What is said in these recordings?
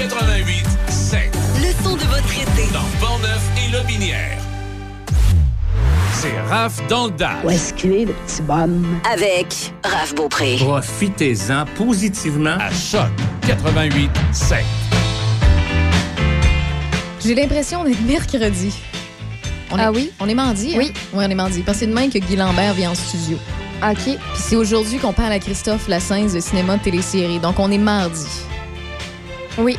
88 7. Le son de votre été. Dans Portneuf et Lobinière. C'est Raph dans le Dash. Où est-ce qu'il est, le petit bonhomme? Avec Raph Beaupré. Profitez-en positivement. À Choc 88 7. J'ai l'impression d'être mercredi. On est, Ah oui? On est mardi, hein? Oui. Oui, on est mardi. Parce que c'est demain que Guy Lambert vient en studio. OK. Puis c'est aujourd'hui qu'on parle à Christophe Lassens de cinéma de télésérie. Donc on est mardi. Oui.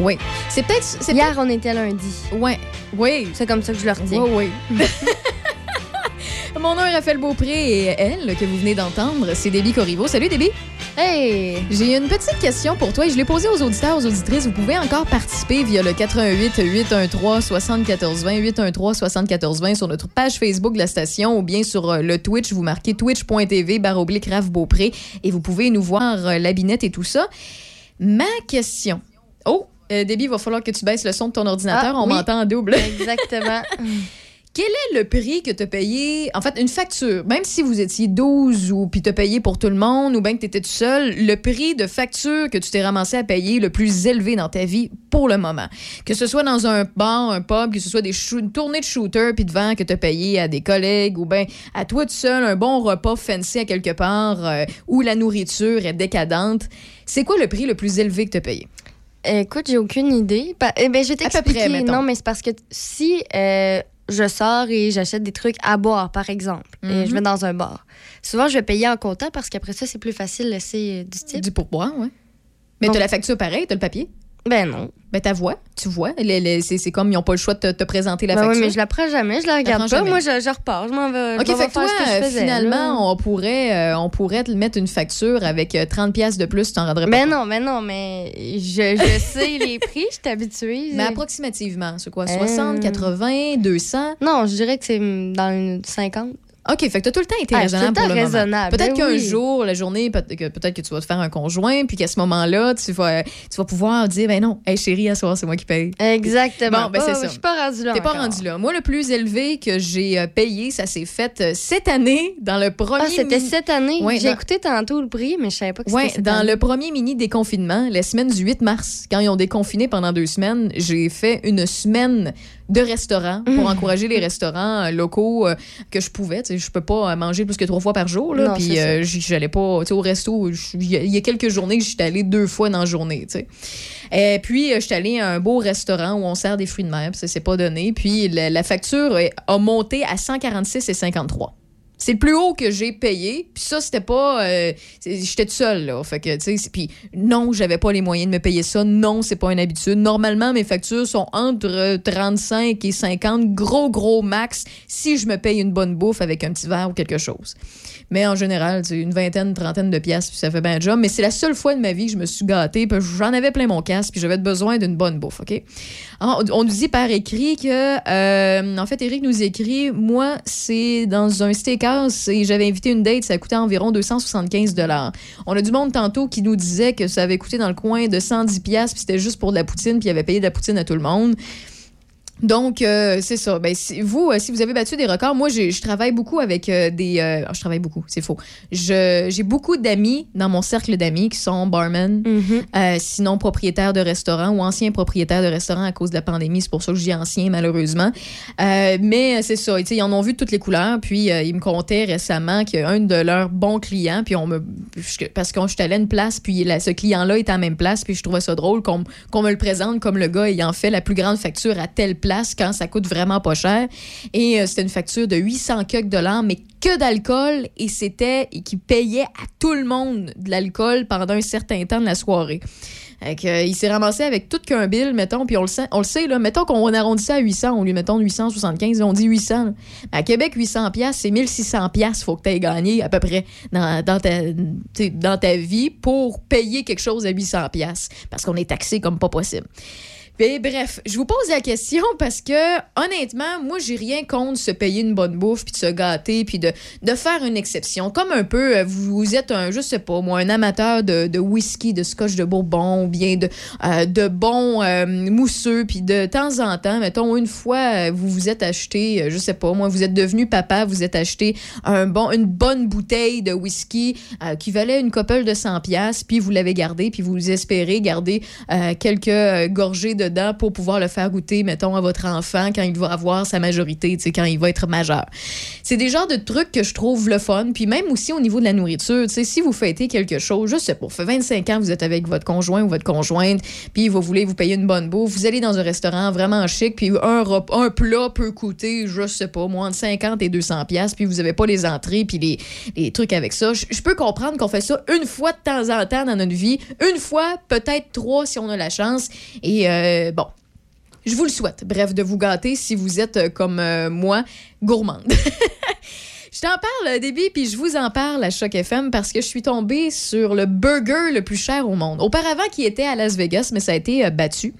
Oui. C'est peut-être. c'est Hier, on était lundi. Ouais. Oui. C'est comme ça que je le retiens. Oui, oui. Mon nom est Raphaël Beaupré et elle, que vous venez d'entendre, c'est Déby Corriveau. Salut Déby! Hey! J'ai une petite question pour toi et je l'ai posée aux auditeurs, aux auditrices. Vous pouvez encore participer via le 88 813 7420 813 7420 sur notre page Facebook de la station ou bien sur euh, le Twitch. Vous marquez twitch.tv barre oblique Raph Beaupré et vous pouvez nous voir euh, la binette et tout ça. Ma question. Oh, euh, il va falloir que tu baisses le son de ton ordinateur. Ah, On oui. m'entend en double. Exactement. Quel est le prix que tu as payé? En fait, une facture, même si vous étiez 12 ou puis tu as payé pour tout le monde ou bien que tu étais tout seul, le prix de facture que tu t'es ramassé à payer le plus élevé dans ta vie pour le moment. Que ce soit dans un bar, un pub, que ce soit des une tournée de shooter puis de vent que tu as payé à des collègues ou bien à toi tout seul, un bon repas fancy à quelque part euh, où la nourriture est décadente. C'est quoi le prix le plus élevé que tu as payé? Écoute, j'ai aucune idée. Pa- eh ben, je vais t'expliquer. Non, mais c'est parce que si euh, je sors et j'achète des trucs à boire, par exemple, et Mhm. je vais dans un bar, souvent, je vais payer en comptant parce qu'après ça, c'est plus facile de laisser euh, du type. Du pourboire, ouais. Mais tu as la facture pareil, tu as le papier? Ben non. Ben, ta voix, tu vois. Les- les- c'est c'est comme ils n'ont pas le choix de te, te présenter la Ben oui, facture. mais je la prends jamais, je la regarde pas. jamais. Moi, je, je repars, je m'en vais. OK, je fait que toi, que euh, là. finalement, on pourrait, euh, on pourrait te mettre une facture avec euh, 30 pièces de plus, tu t'en rendrais pas Ben non, ben non, mais je, je sais les prix, je suis habituée. Mais approximativement, c'est quoi? Euh. 60, 80, 200? Non, je dirais que c'est dans une 50. OK, fait que t'as tout le temps été Ah, raisonnable tout le pour temps le moment. raisonnable, Peut-être ben qu'un oui. jour, la journée, peut-être que tu vas te faire un conjoint, puis qu'à ce moment-là, tu vas, tu vas pouvoir dire, ben non, hey chérie, à soir, c'est moi qui paye. Exactement. Bon, ben, Pas- c'est ça. Je suis pas rendue là. T'es pas rendu là. Moi, le plus élevé que j'ai euh, payé, ça s'est fait euh, cette année, dans le premier... Ah, c'était cette année? Ouais, J'ai dans- écouté tantôt le prix, mais je savais pas que c'était cette dans année. le premier mini déconfinement, la semaine du 8 mars, quand ils ont déconfiné pendant deux semaines, j'ai fait une semaine de restaurant pour Mm. encourager les restaurants euh, locaux euh, que je pouvais. Tu sais, je peux pas euh, manger plus que trois fois par jour. Là, puis c'est euh, j'allais pas tu sais, au resto. Il y, a- il y a quelques journées que j'étais allée deux fois dans la journée. tu sais. Et puis, j'étais allée à un beau restaurant où on sert des fruits de mer. puis Ça s'est pas donné. Puis, la, la facture a monté à 146 et 53. C'est le plus haut que j'ai payé. Puis ça, c'était pas. euh, J'étais toute seule, là. Fait que, tu sais, puis non, j'avais pas les moyens de me payer ça. Non, c'est pas une habitude. Normalement, mes factures sont entre euh, 35 et 50, gros, gros max, si je me paye une bonne bouffe avec un petit verre ou quelque chose. Mais en général, c'est une vingtaine, trentaine de pièces, puis ça fait bien le job. Mais c'est la seule fois de ma vie que je me suis gâtée, puis j'en avais plein mon casque, puis j'avais besoin d'une bonne bouffe, OK? Alors, on nous dit par écrit que, euh, en fait, Eric nous écrit, moi, c'est dans un et j'avais invité une date, ça coûté environ 275 On a du monde tantôt qui nous disait que ça avait coûté dans le coin de 110 pièces puis c'était juste pour de la poutine, puis il avait payé de la poutine à tout le monde. Donc, euh, c'est ça. Ben, si- vous, euh, si vous avez battu des records, moi, je travaille beaucoup avec euh, des... euh, je travaille beaucoup, c'est faux. Je- J'ai beaucoup d'amis dans mon cercle d'amis qui sont barmen, Mhm. euh, sinon propriétaires de restaurants ou anciens propriétaires de restaurants à cause de la pandémie. C'est pour ça que je dis anciens, malheureusement. Mais c'est ça. Ils en ont vu de toutes les couleurs. Puis, ils me contaient récemment qu'un de leurs bons clients, puis on me. je- Parce que j'étais allée à une place, puis ce client-là était à la même place, puis je trouvais ça drôle qu'on qu'on me le présente comme le gars ayant fait la plus grande facture à telle place quand ça coûte vraiment pas cher. Et euh, c'était une facture de 800 quelques dollars, mais que d'alcool. Et c'était. qui payait à tout le monde de l'alcool pendant un certain temps de la soirée. Euh, il s'est ramassé avec tout qu'un bill, mettons, puis on le sait, on le sait là, mettons qu'on arrondissait à 800, on lui mettons 875, on dit 800. là. À Québec, 800 pièces, c'est 1600 pièces, faut que tu aies gagné à peu près dans, ta, dans ta vie pour payer quelque chose à 800 pièces parce qu'on est taxé comme pas possible. Et bref, je vous pose la question parce que, honnêtement, moi, j'ai rien contre se payer une bonne bouffe, puis de se gâter, puis de, de faire une exception. Comme un peu, euh, vous, êtes un, je sais pas, moi, un amateur de, de whisky, de scotch de bourbon, ou bien de, euh, de bons euh, mousseux, puis de temps en temps, mettons, une fois, euh, vous vous êtes acheté, euh, je sais pas, moi, vous êtes devenu papa, vous êtes acheté un bon, une bonne bouteille de whisky euh, qui valait une couple de 100 pièces, puis vous l'avez gardé, puis vous espérez garder quelques gorgées pour pouvoir le faire goûter, mettons, à votre enfant quand il va avoir sa majorité, quand il va être majeur. C'est des genres de trucs que je trouve le fun, puis même aussi au niveau de la nourriture, si vous fêtez quelque chose, je sais pas, fait 25 ans, vous êtes avec votre conjoint ou votre conjointe, puis vous voulez vous payer une bonne bouffe, vous allez dans un restaurant vraiment chic, puis un, plat peut coûter, je sais pas, moins de 50 et 200 pièces, puis vous avez pas les entrées, puis les, trucs avec ça. Je peux comprendre qu'on fait ça une fois de temps en temps dans notre vie, une fois, peut-être trois si on a la chance, et euh, bon. Je vous le souhaite, bref, de vous gâter si vous êtes euh, comme euh, moi, gourmande. Je t'en parle, euh, Déby, puis je vous en parle à Choc FM parce que je suis tombée sur le burger le plus cher au monde. Auparavant, qui était à Las Vegas, mais ça a été euh, battu.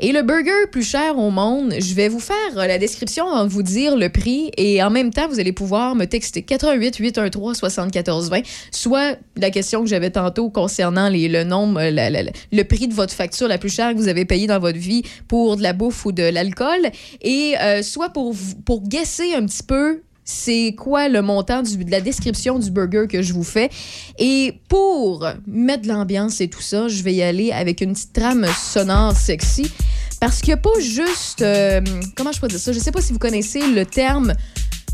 Et le burger plus cher au monde, je vais vous faire euh, la description de vous dire le prix. Et en même temps, vous allez pouvoir me texter 88 813 74 20, soit la question que j'avais tantôt concernant le nombre, euh, le prix de votre facture la plus chère que vous avez payée dans votre vie pour de la bouffe ou de l'alcool, et euh, soit pour, pour guesser un petit peu c'est quoi le montant de la description du burger que je vous fais? Et pour mettre de l'ambiance et tout ça, je vais y aller avec une petite trame sonore sexy. Parce qu'il n'y a pas juste... euh, comment je peux dire ça? Je sais pas si vous connaissez le terme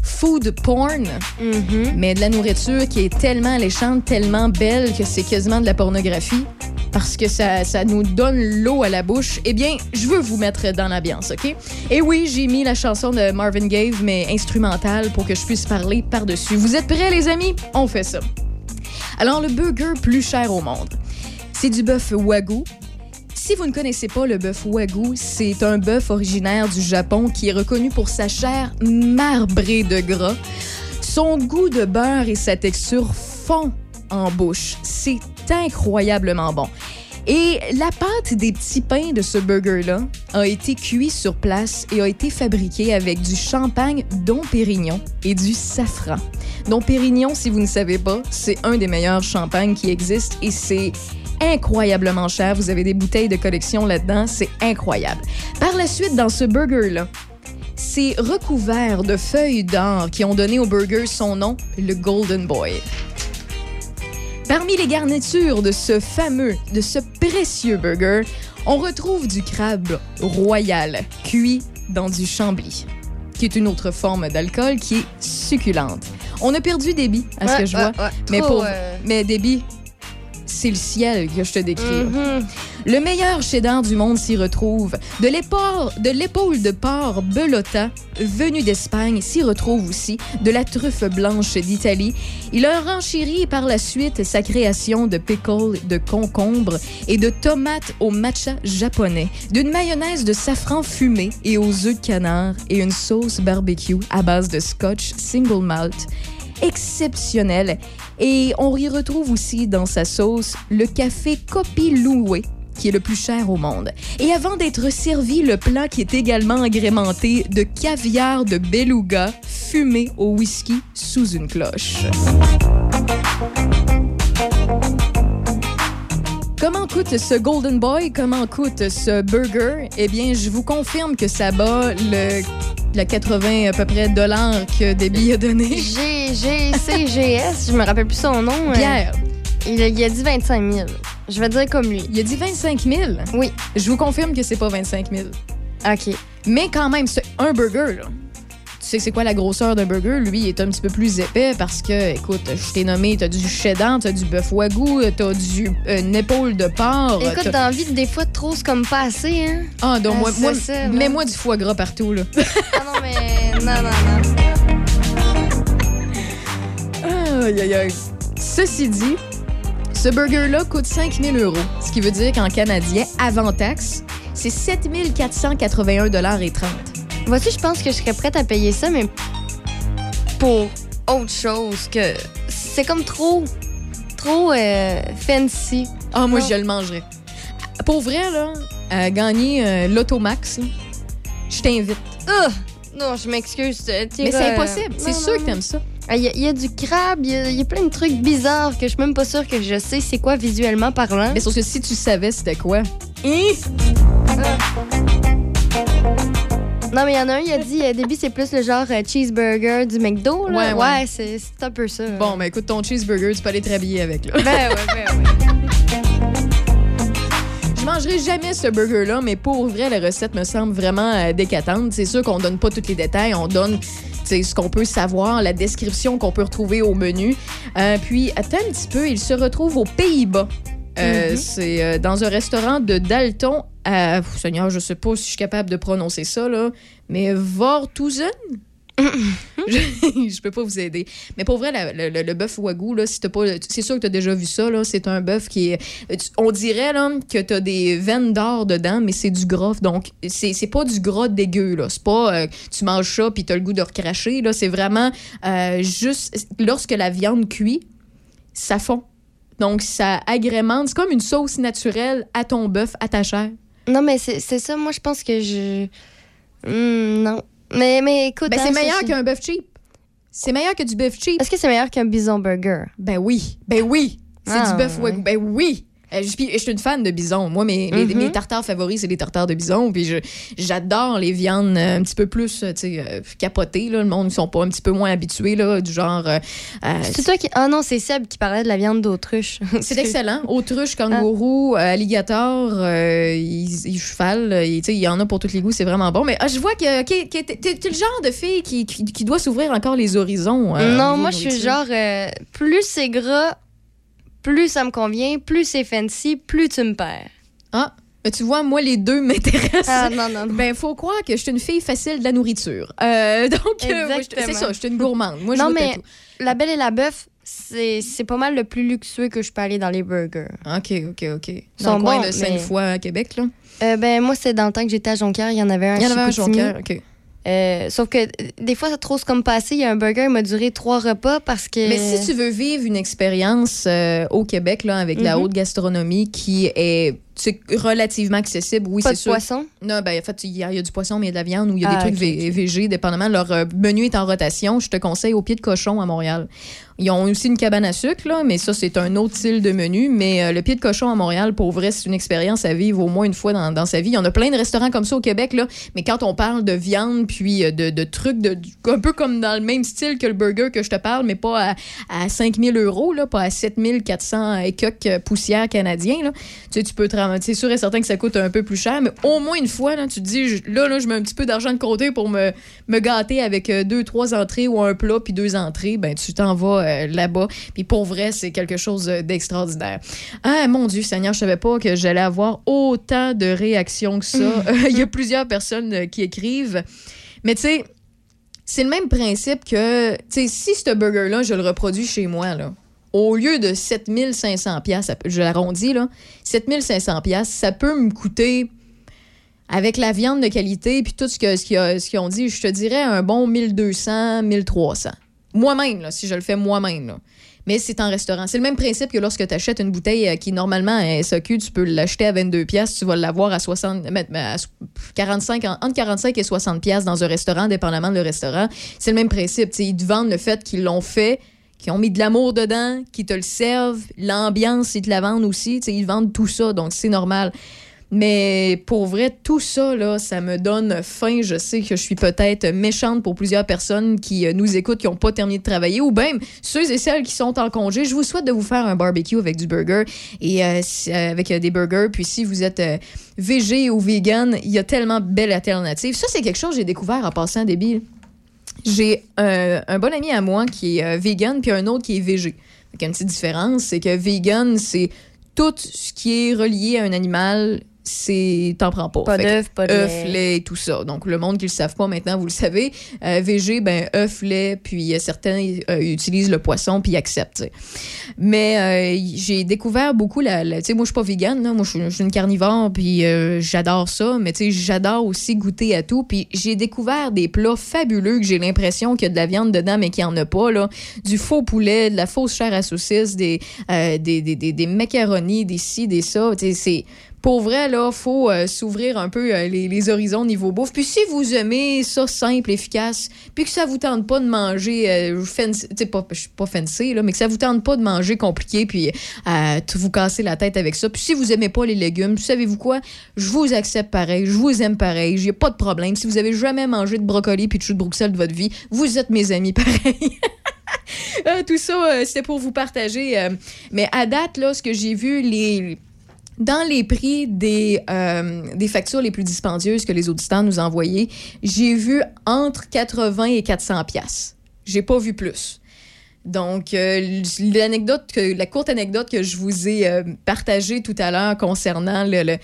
food porn, Mhm. mais de la nourriture qui est tellement alléchante, tellement belle que c'est quasiment de la pornographie. Parce que ça, ça nous donne l'eau à la bouche. Eh bien, je veux vous mettre dans l'ambiance, OK? Et oui, j'ai mis la chanson de Marvin Gaye, mais instrumentale, pour que je puisse parler par-dessus. Vous êtes prêts, les amis? On fait ça. Alors, le burger plus cher au monde, c'est du bœuf Wagyu. Si vous ne connaissez pas le bœuf Wagyu, c'est un bœuf originaire du Japon qui est reconnu pour sa chair marbrée de gras. Son goût de beurre et sa texture font en bouche. C'est incroyablement bon. Et la pâte des petits pains de ce burger-là a été cuit sur place et a été fabriquée avec du champagne Dom Pérignon et du safran. Dom Pérignon, si vous ne savez pas, c'est un des meilleurs champagnes qui existent et c'est incroyablement cher. Vous avez des bouteilles de collection là-dedans, c'est incroyable. Par la suite, dans ce burger-là, c'est recouvert de feuilles d'or qui ont donné au burger son nom, le Golden Boy. Parmi les garnitures de ce fameux, de ce précieux burger, on retrouve du crabe royal cuit dans du chambly, qui est une autre forme d'alcool qui est succulente. On a perdu débit à ce Ouais, que je vois, ouais, mais pour euh, mais débit, c'est le ciel que je te décris. mhm. Le meilleur cheddar du monde s'y retrouve. De l'épaule de, de porc Belotta, venue d'Espagne, s'y retrouve aussi. De la truffe blanche d'Italie. Il a renchéri par la suite sa création de pickles de concombre et de tomates au matcha japonais. D'une mayonnaise de safran fumé et aux œufs de canard et une sauce barbecue à base de scotch single malt exceptionnel. Et on y retrouve aussi dans sa sauce le café Kopi Loué qui est le plus cher au monde. Et avant d'être servi, le plat qui est également agrémenté de caviar de beluga fumé au whisky sous une cloche. Comment coûte ce Golden Boy? Comment coûte ce burger? Eh bien, je vous confirme que ça bat le, le 80 à peu près dollars que Debbie a donné. G, G, C, G, S, je me rappelle plus son nom. euh, Pierre, il, a, il a dit 25 000. Je vais dire comme lui. il a dit 25 000. Oui. Je vous confirme que c'est pas 25 000. OK. Mais quand même, c'est un burger, là. Tu sais c'est quoi la grosseur d'un burger? Lui, il est un petit peu plus épais parce que, écoute, je t'ai nommé, t'as du cheddar, t'as du bœuf wagyu, t'as du euh, une épaule de porc. Écoute, t'as- dans la vie, des fois, trop, c'est comme pas assez, hein? Ah, donc Ah, moi, mets-moi du foie gras partout, là. Ah non, mais. Non, non, non. Aïe, aïe, aïe. Ceci dit, ce burger-là coûte 5000 euros, ce qui veut dire qu'en canadien, avant taxe, c'est 7481 dollars et 30. Voici, je pense que je serais prête à payer ça, mais pour autre chose que. C'est comme trop. Trop euh, fancy. Ah, moi, je le mangerais. Pour vrai, là, à gagner euh, l'Automax, je t'invite. Ah! Non, je m'excuse. euh, Mais c'est impossible. C'est sûr non, que t'aimes ça. Ah, Il y, a- il y a du crabe, il y a, il y a plein de trucs bizarres que je suis même pas sûre que je sais c'est quoi visuellement parlant. Mais sauf que si tu savais c'était quoi. Hein? Non, mais il y en a un, il a dit, au début, c'est plus le genre euh, cheeseburger du McDo. Là. Ouais, Ouais, ouais. c'est un peu ça. Bon, ben écoute, ton cheeseburger, tu peux aller te rhabiller avec. Là. Ben ouais, ben ouais. Je mangerai jamais ce burger-là, mais pour vrai, la recette me semble vraiment euh, décatante. C'est sûr qu'on donne pas tous les détails, on donne ce qu'on peut savoir, la description qu'on peut retrouver au menu. Euh, puis, attends un petit peu, il se retrouve aux Pays-Bas. Euh, Mhm. C'est euh, dans un restaurant de Dalton à. Pff, Seigneur, je sais pas si je suis capable de prononcer ça, là, mais Vortuzen? je, je peux pas vous aider. Mais pour vrai, la- le, le- le bœuf wagyu, là, si t'as pas, c'est sûr que tu as déjà vu ça. Là, c'est un bœuf qui est. tu- On dirait là, que tu as des veines d'or dedans, mais c'est du gras. Donc, c'est, c'est pas du gras dégueu. Là. C'est pas euh, tu manges ça puis tu as le goût de recracher. Là. C'est vraiment euh, juste lorsque la viande cuit, ça fond. Donc, ça agrémente. C'est comme une sauce naturelle à ton bœuf, à ta chair. Non, mais c'est ça, moi, je pense que je. Hmm, non. Mais, mais écoute. Ben, hein, c'est meilleur qu'un bœuf cheap. C'est meilleur que du bœuf cheap. Est-ce que c'est meilleur qu'un bison burger? Ben oui, ben oui. C'est Ah, du bœuf ouais. Ben oui. Euh, je, puis je suis une fan de bison. Moi, mes, Mhm. mes tartares favoris, c'est les tartares de bison. Puis j'adore les viandes euh, un petit peu plus euh, capotées. Là. Le monde, ils sont pas un petit peu moins habitués, là, du genre. C'est toi qui. Ah non, c'est Seb qui parlait de la viande d'autruche. c'est excellent. Autruche, kangourou, euh, alligator, il- il- cheval, il y en a pour tous les goûts, c'est vraiment bon. Mais ah, je vois que, que- que t'es le genre de fille qui, qui, qui doit s'ouvrir encore les horizons. euh, non, moi, je suis genre. euh, plus c'est gras, plus ça me convient, plus c'est fancy, plus tu me perds. Ah, mais tu vois, moi, les deux m'intéressent. Ah non, non, non. Ben, faut croire que je suis une fille facile de la nourriture. Euh, donc, euh, c'est ça, je suis une gourmande. Moi, Non, mais- tout. La Belle et la Bœuf, c'est pas mal le plus luxueux que je peux aller dans les burgers. OK, OK, OK. Dans sont le coin bons, de cinq mais- fois à Québec, là? Euh, ben, moi, c'est dans le temps que j'étais à Jonquière, il y en avait un. Il y en avait un à. Jonquière, OK. Euh, sauf que des fois, ça trop comme passé. Il y a un burger, il m'a duré trois repas parce que. Mais si tu veux vivre une expérience euh, au Québec, là, avec la Mhm. haute gastronomie qui est c'est relativement accessible, oui, Pas c'est de sûr. poisson? Non, ben, en fait, il y, a il y a du poisson, mais il y a de la viande ou il y a Ah, des trucs vé- ok. végés, dépendamment. Leur euh, menu est en rotation. Je te conseille au pied de cochon à Montréal. Ils ont aussi une cabane à sucre, mais ça, c'est un autre style de menu. Mais euh, le pied de cochon à Montréal, pour vrai, c'est une expérience à vivre au moins une fois dans, sa vie. Il y en a plein de restaurants comme ça au Québec, mais quand on parle de viande, puis euh, de, trucs de, un peu comme dans le même style que le burger que je te parle, mais pas à, à 5000 euros, là, pas à 7400 et quelques euh, poussières canadiens, là. Tu sais, tu peux te. C'est sûr et certain que ça coûte un peu plus cher, mais au moins une fois, là, tu te dis, là, là, je mets un petit peu d'argent de côté pour me, me gâter avec euh, deux, trois entrées ou un plat puis deux entrées. Ben, tu t'en vas euh, là-bas. Puis pour vrai, c'est quelque chose euh, d'extraordinaire. Ah, mon Dieu, Seigneur, je savais pas que j'allais avoir autant de réactions que ça. Euh, Il y a plusieurs personnes qui écrivent. Mais tu sais, c'est le même principe que, tu sais, si ce burger-là, je le reproduis chez moi, là, au lieu de 7500 pièces, je l'arrondis, là, 7500 pièces, ça peut me coûter, avec la viande de qualité puis tout ce qu'ils ce ont dit, je te dirais un bon 1200, 1300. Moi-même, si je le fais moi-même. Mais c'est en restaurant. C'est le même principe que lorsque tu achètes une bouteille euh, qui, normalement, est SAQ, tu peux l'acheter à 22 pièces, tu vas l'avoir à 60, mais- mais à 45, en- entre 45 et 60 pièces dans un restaurant, dépendamment de le restaurant. C'est le même principe. ils te vendent le fait qu'ils l'ont fait, qu'ils ont mis de l'amour dedans, qu'ils te le servent, l'ambiance, ils te la vendent aussi. tu sais, Ils vendent tout ça, donc c'est normal. Mais pour vrai, tout ça, là, ça me donne faim. Je sais que je suis peut-être méchante pour plusieurs personnes qui euh, nous écoutent, qui n'ont pas terminé de travailler, ou même ceux et celles qui sont en congé. Je vous souhaite de vous faire un barbecue avec du burger et euh, euh, avec des burgers. Puis si vous êtes euh, végé ou vegan, il y a tellement de belles alternatives. Ça, c'est quelque chose que j'ai découvert en passant débile. J'ai euh, un bon ami à moi qui est vegan, puis un autre qui est végé. A une petite différence, c'est que vegan, c'est tout ce qui est relié à un animal, c'est t'en prends pas. Pas d'œufs, pas de œufs, lait. et tout ça. Donc, le monde qui le savent pas maintenant, vous le savez. Euh, VG, ben, œufs, lait, puis euh, certains euh, utilisent le poisson, puis acceptent. Mais euh, j'ai découvert beaucoup la. la- tu sais, moi, je suis pas vegan, là. Moi, je suis- une carnivore, puis j'adore ça. Mais tu sais, j'adore aussi goûter à tout. Puis j'ai découvert des plats fabuleux que j'ai l'impression qu'il y a de la viande dedans, mais qu'il n'y en a pas, là. Du faux poulet, de la fausse chair à saucisse, des, des, des, des, des macaronis, des ci, des ça. Tu sais, c'est pour vrai, là, faut euh, s'ouvrir un peu euh, les, les horizons niveau bouffe. Puis si vous aimez ça simple, efficace, puis que ça vous tente pas de manger euh, fancy, pas, je suis pas fancy, là, mais que ça vous tente pas de manger compliqué, puis euh, tout vous casser la tête avec ça. Puis si vous aimez pas les légumes, savez-vous quoi? Je vous accepte pareil, je vous aime pareil, j'ai pas de problème. Si vous avez jamais mangé de brocoli puis de chou de Bruxelles de votre vie, vous êtes mes amis pareil. Euh, tout ça, euh, c'était pour vous partager. euh, mais à date, là, ce que j'ai vu, les. Dans les prix des, euh, des factures les plus dispendieuses que les auditeurs nous envoyaient, j'ai vu entre 80 et 400 pièces. J'ai pas vu plus. Donc, euh, l'anecdote, la courte anecdote que je vous ai euh, partagée tout à l'heure concernant le,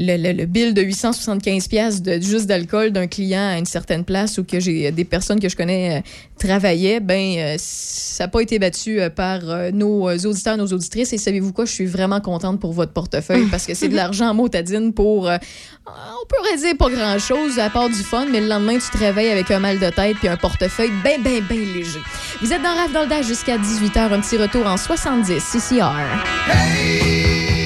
le, le- le bill de 875 pièces de juste d'alcool d'un client à une certaine place où que j'ai des personnes que je connais euh, travaillaient, ben euh, ça n'a pas été battu euh, par euh, nos auditeurs, nos auditrices. Et savez-vous quoi, je suis vraiment contente pour votre portefeuille parce que c'est de l'argent en motadine pour, euh, on pourrait dire pas grand-chose à part du fun, mais le lendemain tu te réveilles avec un mal de tête puis un portefeuille bien, bien, bien léger. Vous êtes dans Rave dans le jusqu'à 18h, un petit retour en 70 CCR. Gonna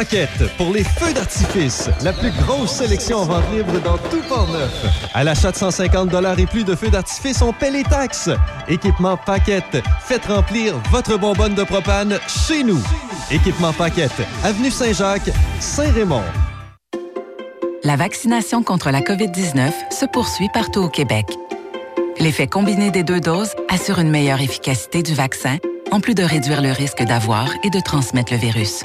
Paquette pour les feux d'artifice. La plus grosse sélection en vente libre dans tout Port-Neuf. À l'achat de 150 et plus de feux d'artifice, on paie les taxes. Équipement Paquette. Faites remplir votre bonbonne de propane chez nous. Équipement Paquette. Avenue Saint-Jacques, Saint-Raymond. La vaccination contre la COVID-19 se poursuit partout au Québec. L'effet combiné des deux doses assure une meilleure efficacité du vaccin, en plus de réduire le risque d'avoir et de transmettre le virus.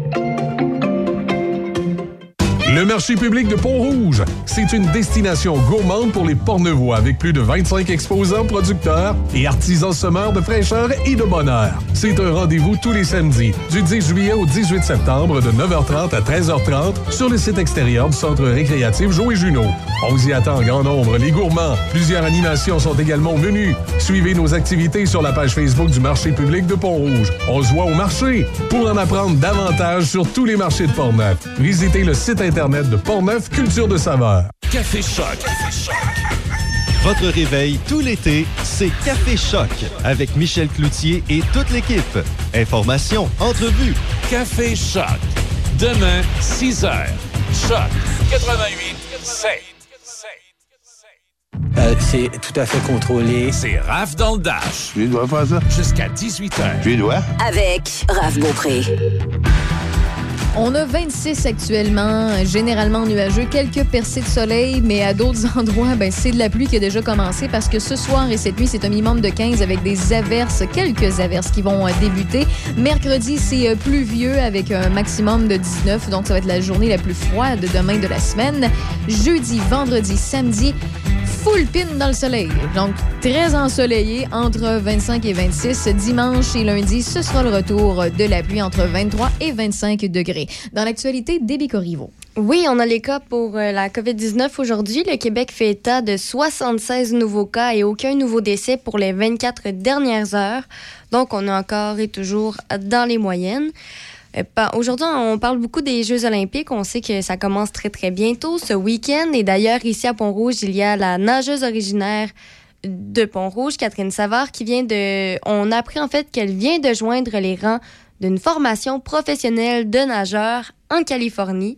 Le marché public de Pont-Rouge, c'est une destination gourmande pour les Portnevois avec plus de 25 exposants, producteurs et artisans semeurs de fraîcheur et de bonheur. C'est un rendez-vous tous les samedis, du 10 juillet au 18 septembre de 9h30 à 13h30 sur le site extérieur du centre récréatif Joe et Juno. On vous y attend en grand nombre, les gourmands. Plusieurs animations sont également menu. Suivez nos activités sur la page Facebook du marché public de Pont-Rouge. On se voit au marché. Pour en apprendre davantage sur tous les marchés de Portneuf, visitez le site internet de Portneuf Culture de saveur. Café Choc. Votre réveil tout l'été, c'est Café Choc avec Michel Cloutier et toute l'équipe. Informations, entrevues. Café Choc. Demain, 6 h. Choc 88 7. Euh, c'est tout à fait contrôlé. C'est Raph dans le Dash. Tu dois faire ça? Jusqu'à 18 h. Tu dois? Avec Raph Beaupré. On a 26 actuellement, généralement nuageux, quelques percées de soleil, mais à d'autres endroits, ben, c'est de la pluie qui a déjà commencé parce que ce soir et cette nuit, c'est un minimum de 15 avec des averses, quelques averses qui vont euh, débuter. Mercredi, c'est euh, pluvieux avec un maximum de 19, donc ça va être la journée la plus froide demain de la semaine. Jeudi, vendredi, samedi, full pin dans le soleil. Donc, très ensoleillé entre 25 et 26. Dimanche et lundi, ce sera le retour de la pluie entre 23 et 25 degrés. Dans l'actualité, débit Corriveau. Oui, on a les cas pour euh, la COVID-19 aujourd'hui. Le Québec fait état de 76 nouveaux cas et aucun nouveau décès pour les 24 dernières heures. Donc, on est encore et toujours dans les moyennes. Euh, Aujourd'hui, on parle beaucoup des Jeux olympiques. On sait que ça commence très, très bientôt ce week-end. Et d'ailleurs, ici à Pont-Rouge, il y a la nageuse originaire de Pont-Rouge, Catherine Savard, qui vient de... On a appris en fait qu'elle vient de joindre les rangs d'une formation professionnelle de nageur en Californie.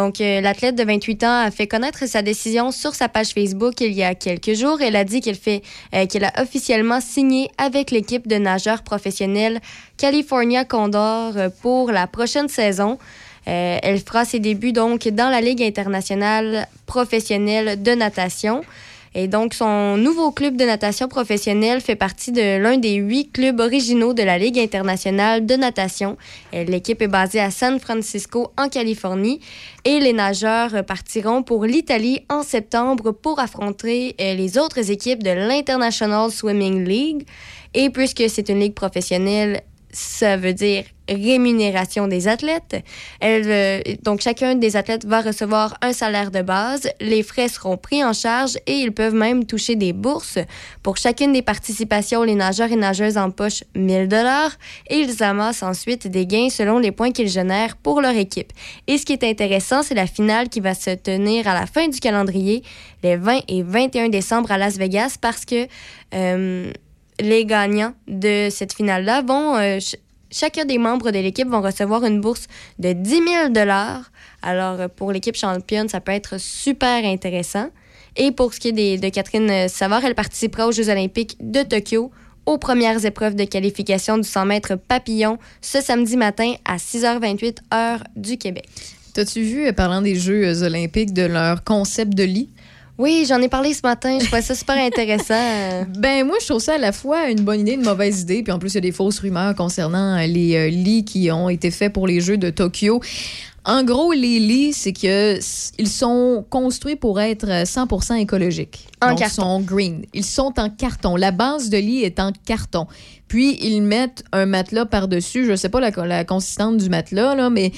Donc, euh, l'athlète de 28 ans a fait connaître sa décision sur sa page Facebook il y a quelques jours. Elle a dit qu'elle fait, euh, qu'elle a officiellement signé avec l'équipe de nageurs professionnels California Condor euh, pour la prochaine saison. Elle fera ses débuts donc dans la Ligue internationale professionnelle de natation. Et donc, son nouveau club de natation professionnelle fait partie de l'un des huit clubs originaux de la Ligue internationale de natation. L'équipe est basée à San Francisco, en Californie. Et les nageurs partiront pour l'Italie en septembre pour affronter euh, les autres équipes de l'International Swimming League. Et puisque c'est une ligue professionnelle, ça veut dire rémunération des athlètes. Euh, donc, chacun des athlètes va recevoir un salaire de base. Les frais seront pris en charge et ils peuvent même toucher des bourses. Pour chacune des participations, les nageurs et nageuses empochent 1000 dollars et ils amassent ensuite des gains selon les points qu'ils génèrent pour leur équipe. Et ce qui est intéressant, c'est la finale qui va se tenir à la fin du calendrier, les 20 et 21 décembre à Las Vegas, parce que euh, les gagnants de cette finale-là vont... euh, ch- Chacun des membres de l'équipe vont recevoir une bourse de 10 000 Alors, euh, pour l'équipe championne, ça peut être super intéressant. Et pour ce qui est de Catherine euh, Savard, elle participera aux Jeux olympiques de Tokyo aux premières épreuves de qualification du 100 mètres papillon ce samedi matin à 6h28 heure du Québec. T'as-tu vu, parlant des Jeux olympiques, de leur concept de lit? Oui, j'en ai parlé ce matin. Je trouvais ça super intéressant. Ben moi, je trouve ça à la fois une bonne idée, une mauvaise idée. Puis en plus, il y a des fausses rumeurs concernant euh, les euh, lits qui ont été faits pour les Jeux de Tokyo. En gros, les lits, c'est que ils sont construits pour être euh, 100% écologiques. En Donc, carton. Ils sont green. Ils sont en carton. La base de lit est en carton. Puis ils mettent un matelas par-dessus. Je sais pas la, la consistance du matelas là, mais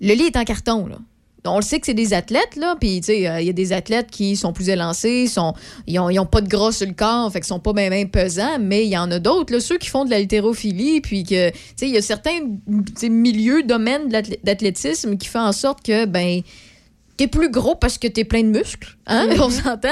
le lit est en carton là. On le sait que c'est des athlètes, là, puis tu sais, euh, il y a des athlètes qui sont plus élancés, sont, ils ont, ils ont pas de gras sur le corps, fait qu'ils sont pas bien pesants, mais il y en a d'autres, là, ceux qui font de la haltérophilie, puis que, tu sais, il y a certains milieux, domaines d'athlétisme qui font en sorte que, ben, t'es plus gros parce que t'es plein de muscles, hein, on s'entend?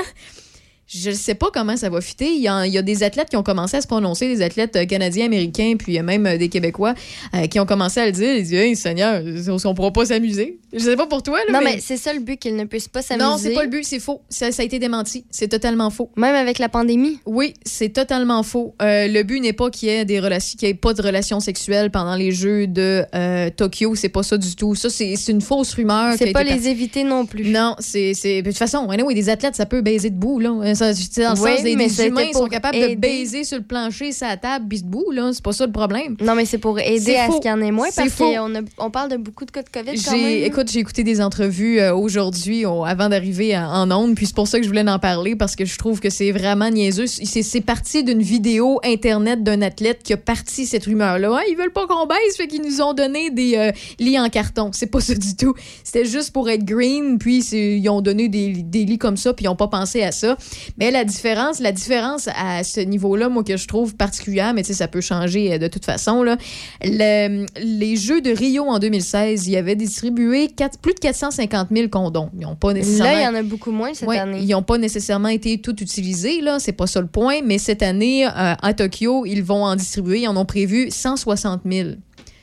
Je ne sais pas comment ça va fitter. Il y, a, il y a des athlètes qui ont commencé à se prononcer, des athlètes euh, canadiens, américains, puis il y a même euh, des Québécois euh, qui ont commencé à le dire. Ils disent Hey, Seigneur, on ne pourra pas s'amuser? Je sais pas pour toi, là, Non, mais c'est ça le but, qu'ils ne puissent pas s'amuser. non, c'est pas le but, c'est faux. Ça, ça a été démenti. C'est totalement faux. Même avec la pandémie? Oui, c'est totalement faux. Euh, le but n'est pas qu'il y ait des relations, qu'il y ait pas de relations sexuelles pendant les Jeux de euh, Tokyo. C'est pas ça du tout. Ça, c'est une fausse rumeur. C'est pas par- les éviter non plus. Non, c'est. c'est- De toute façon, anyway, des athlètes, ça peut baiser debout, là. Ça, dans le Oui, sens des, mais des humains pour sont capables de baiser sur le plancher, la table, puis debout, là. C'est pas ça le problème. Non, mais c'est pour aider à faux. ce qu'il y en ait moins parce qu'on on parle de beaucoup de cas de COVID quand même. J'ai, écoute, j'ai écouté des entrevues euh, aujourd'hui au- avant d'arriver en ondes, puis c'est pour ça que je voulais en parler parce que je trouve que c'est vraiment niaiseux. C'est, parti d'une vidéo internet d'un athlète qui a parti cette rumeur-là. Ah, ils veulent pas qu'on baisse, fait qu'ils nous ont donné des euh, lits en carton. C'est pas ça du tout. C'était juste pour être green, puis ils ont donné des, des lits comme ça, puis ils ont pas pensé à ça. Mais la différence, la différence à ce niveau-là, moi que je trouve particulière, mais tu sais, ça peut changer euh, de toute façon là. Le- les Jeux de Rio en 2016, il y avait distribué plus de 450 000 condoms. Ils n'ont pas nécessairement. Là, il y en a beaucoup moins cette Ouais, année. Ils n'ont pas nécessairement été tout utilisés, là, c'est pas ça le point, mais cette année, euh, à Tokyo, ils vont en distribuer, ils en ont prévu 160 000.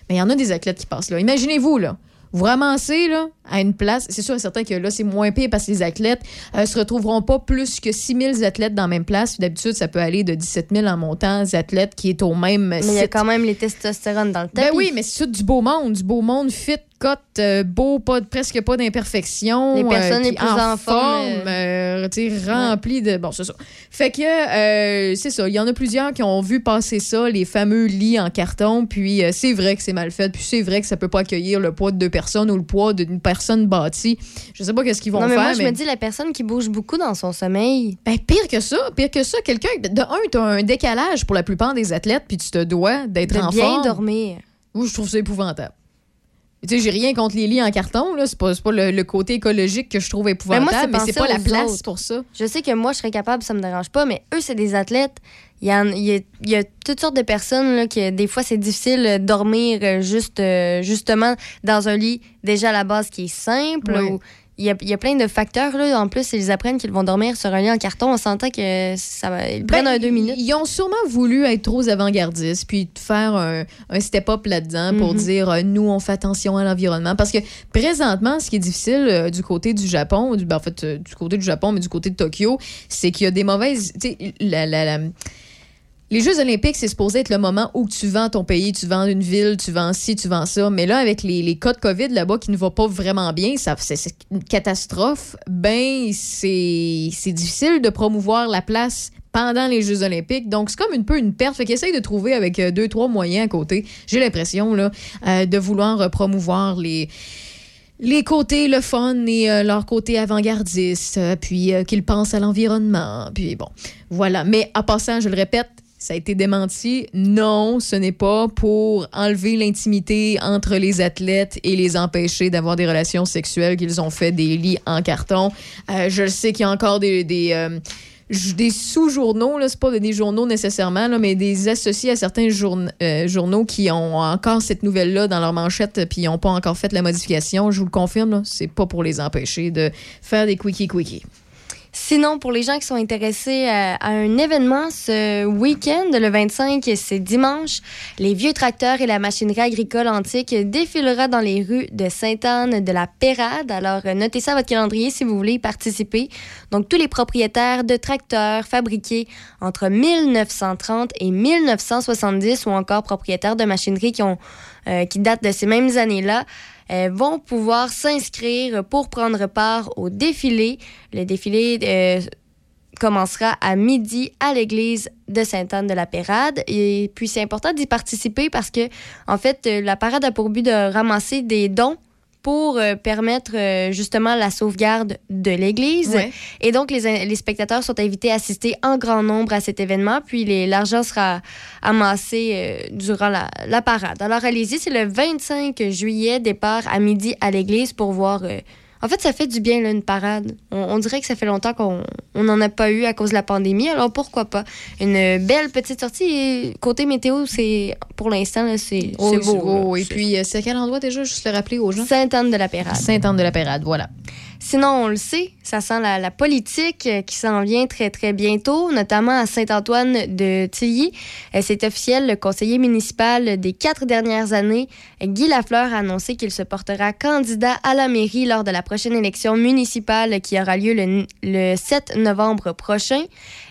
Mais il y en a des athlètes qui passent là. Imaginez-vous, là. Vous ramassez là, à une place, c'est sûr et certain que là, c'est moins pire parce que les athlètes ne se retrouveront pas plus que 6 000 athlètes dans la même place. D'habitude, ça peut aller de 17 000 en montant, des athlètes qui est au même Mais il y a site. quand même les testostérone dans le tapis. Ben oui, mais c'est tout du beau monde, du beau monde fit, cote, euh, beau, pas, presque pas d'imperfections. Les personnes euh, les puis plus en, en forme, forme, euh, tu sais, remplis de. Bon, c'est ça. Fait que, c'est ça. Il y en a plusieurs qui ont vu passer ça, les fameux lits en carton. Puis c'est vrai que c'est mal fait. Puis c'est vrai que ça peut pas accueillir le poids de deux personnes ou le poids d'une personne bâtie. Je sais pas qu'est-ce qu'ils vont non, mais faire. moi, je me dis, la personne qui bouge beaucoup dans son sommeil. Ben, pire que ça, pire que ça, quelqu'un, de un, t'as un décalage pour la plupart des athlètes, puis tu te dois d'être De en bien forme. dormir. Moi, je trouve ça épouvantable. Tu sais, j'ai rien contre les lits en carton, là. C'est pas, pas le, le côté écologique que je trouve Ben, épouvantable, c'est mais c'est pas la place autres. pour ça. Je sais que moi, je serais capable, ça me dérange pas, mais eux, c'est des athlètes. Il y, en- il y a, il y a toutes sortes de personnes là, qui, des fois, c'est difficile de dormir euh, juste, euh, justement dans un lit déjà à la base qui est simple. Oui. ou- il y, a, il y a plein de facteurs. Là. En plus, ils apprennent qu'ils vont dormir sur un lit en carton. On s'entend que ça va. Ils prennent Ben, un deux minutes. Ils ont sûrement voulu être trop avant-gardistes, puis faire un, un step-up là-dedans pour Mhm. dire euh, nous, on fait attention à l'environnement. Parce que présentement, ce qui est difficile euh, du côté du Japon, du, ben, en fait, euh, du côté du Japon, mais du côté de Tokyo, c'est qu'il y a des mauvaises. Tu sais, la- la- la- les Jeux olympiques, c'est supposé être le moment où tu vends ton pays, tu vends une ville, tu vends ci, tu vends ça. Mais là, avec les, cas de COVID là-bas qui ne vont pas vraiment bien, ça, c'est, une catastrophe. Ben, c'est, difficile de promouvoir la place pendant les Jeux olympiques. Donc, c'est comme un peu une perte. Fait qu'ils essayent de trouver avec euh, deux, trois moyens à côté. J'ai l'impression, là, euh, de vouloir euh, promouvoir les les côtés, le fun et leur côté avant-gardiste, puis qu'ils pensent à l'environnement, puis bon, voilà. Mais en passant, je le répète, ça a été démenti. Non, ce n'est pas pour enlever l'intimité entre les athlètes et les empêcher d'avoir des relations sexuelles qu'ils ont fait des lits en carton. Euh, je sais qu'il y a encore des... des euh, des sous-journaux, c'est pas des journaux nécessairement, là, mais des associés à certains euh, journaux qui ont encore cette nouvelle-là dans leur manchette puis n'ont pas encore fait la modification. Je vous le confirme, c'est pas pour les empêcher de faire des quickie-quickie. Sinon, pour les gens qui sont intéressés à, à un événement ce week-end, le 25, c'est dimanche, les vieux tracteurs et la machinerie agricole antique défilera dans les rues de Sainte-Anne de la Pérade. Alors, euh, notez ça à votre calendrier si vous voulez y participer. Donc, tous les propriétaires de tracteurs fabriqués entre 1930 et 1970 ou encore propriétaires de machinerie qui, ont, euh, qui datent de ces mêmes années-là euh, vont pouvoir s'inscrire pour prendre part au défilé. Le défilé euh, commencera à midi à l'église de Sainte-Anne-de-la-Pérade. Et puis, c'est important d'y participer parce que, en fait, euh, la parade a pour but de ramasser des dons pour euh, permettre euh, justement la sauvegarde de l'église. Ouais. Et donc, les, les spectateurs sont invités à assister en grand nombre à cet événement, puis l'argent sera amassé euh, durant la, la parade. Alors, allez-y, c'est le 25 juillet, départ à midi à l'église pour voir, En fait, ça fait du bien, là, une parade. On, on dirait que ça fait longtemps qu'on n'en a pas eu à cause de la pandémie, alors pourquoi pas? Une belle petite sortie. Et côté météo, c'est pour l'instant, c'est Oh, c'est beau. là. et puis, euh, c'est à quel endroit déjà? Juste le rappeler aux gens? Sainte-Anne-de-la-Pérade. Sainte-Anne-de-la-Pérade, voilà. Sinon, on le sait, ça sent la, politique euh, qui s'en vient très, très bientôt, notamment à Saint-Antoine de Tilly. Euh, C'est officiel, le conseiller municipal des quatre dernières années, Guy Lafleur, a annoncé qu'il se portera candidat à la mairie lors de la prochaine élection municipale qui aura lieu le 7 novembre prochain.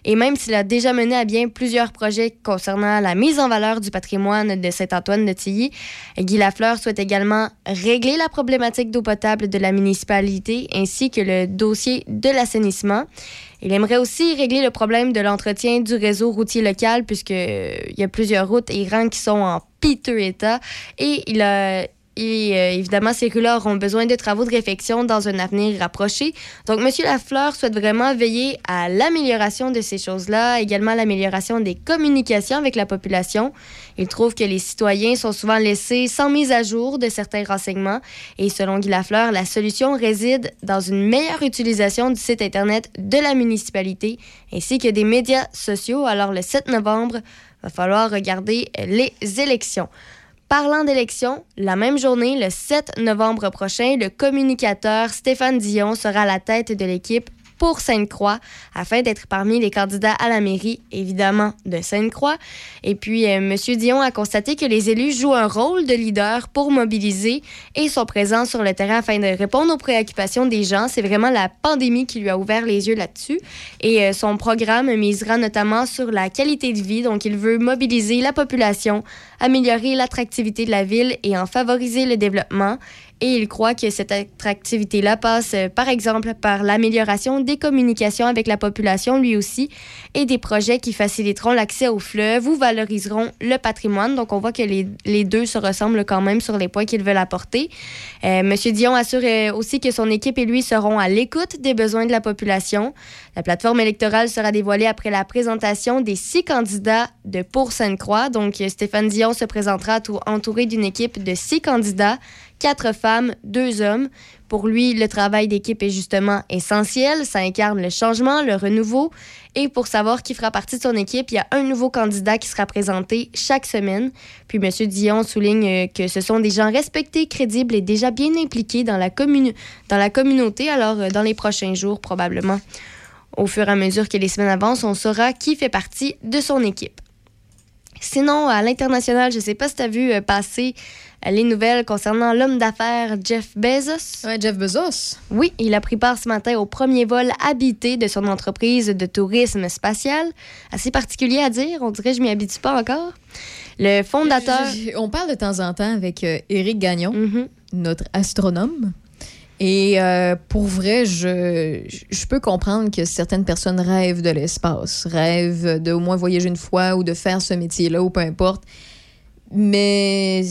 Et même s'il a déjà mené à bien plusieurs projets concernant la mise en valeur du patrimoine de Saint-Antoine de Tilly, Guy Lafleur souhaite également régler la problématique d'eau potable de la municipalité ainsi que le dossier de l'assainissement. Il aimerait aussi régler le problème de l'entretien du réseau routier local puisqu'il y a plusieurs routes et rangs qui sont en piteux état et il a et euh, évidemment, ces rues-là auront besoin de travaux de réfection dans un avenir rapproché. Donc, M. Lafleur souhaite vraiment veiller à l'amélioration de ces choses-là, également l'amélioration des communications avec la population. Il trouve que les citoyens sont souvent laissés sans mise à jour de certains renseignements. Et selon Guy Lafleur, la solution réside dans une meilleure utilisation du site Internet de la municipalité ainsi que des médias sociaux. Alors, le 7 novembre, va falloir regarder les élections. Parlant d'élections, la même journée, le 7 novembre prochain, le communicateur Stéphane Dion sera à la tête de l'équipe pour Sainte-Croix afin d'être parmi les candidats à la mairie, évidemment, de Sainte-Croix. Et puis, euh, M. Dion a constaté que les élus jouent un rôle de leader pour mobiliser et sont présents sur le terrain afin de répondre aux préoccupations des gens. C'est vraiment la pandémie qui lui a ouvert les yeux là-dessus. Et euh, son programme misera notamment sur la qualité de vie. Donc, il veut mobiliser la population, améliorer l'attractivité de la ville et en favoriser le développement. Et il croit que cette attractivité-là passe, euh, par exemple, par l'amélioration des communications avec la population, lui aussi, et des projets qui faciliteront l'accès aux fleuves ou valoriseront le patrimoine. Donc, on voit que les, les deux se ressemblent quand même sur les points qu'ils veulent apporter. Euh, Monsieur Dion assure euh, aussi que son équipe et lui seront à l'écoute des besoins de la population. La plateforme électorale sera dévoilée après la présentation des six candidats de Pour Sainte-Croix. Donc, euh, Stéphane Dion se présentera tou- entouré d'une équipe de six candidats, quatre femmes, deux hommes. Pour lui, le travail d'équipe est justement essentiel. Ça incarne le changement, le renouveau. Et pour savoir qui fera partie de son équipe, il y a un nouveau candidat qui sera présenté chaque semaine. Puis M. Dion souligne euh, que ce sont des gens respectés, crédibles et déjà bien impliqués dans la, dans la communauté. Alors, euh, dans les prochains jours, probablement, au fur et à mesure que les semaines avancent, on saura qui fait partie de son équipe. Sinon, à l'international, je ne sais pas si tu as vu euh, passer les nouvelles concernant l'homme d'affaires Jeff Bezos. Ouais, Jeff Bezos. Oui, il a pris part ce matin au premier vol habité de son entreprise de tourisme spatial. Assez particulier à dire, on dirait que je m'y habitue pas encore. Le fondateur... Je- je- On parle de temps en temps avec euh, Éric Gagnon, Mhm. notre astronome. Et euh, pour vrai, je, je peux comprendre que certaines personnes rêvent de l'espace, rêvent de au moins voyager une fois ou de faire ce métier-là ou peu importe. Mais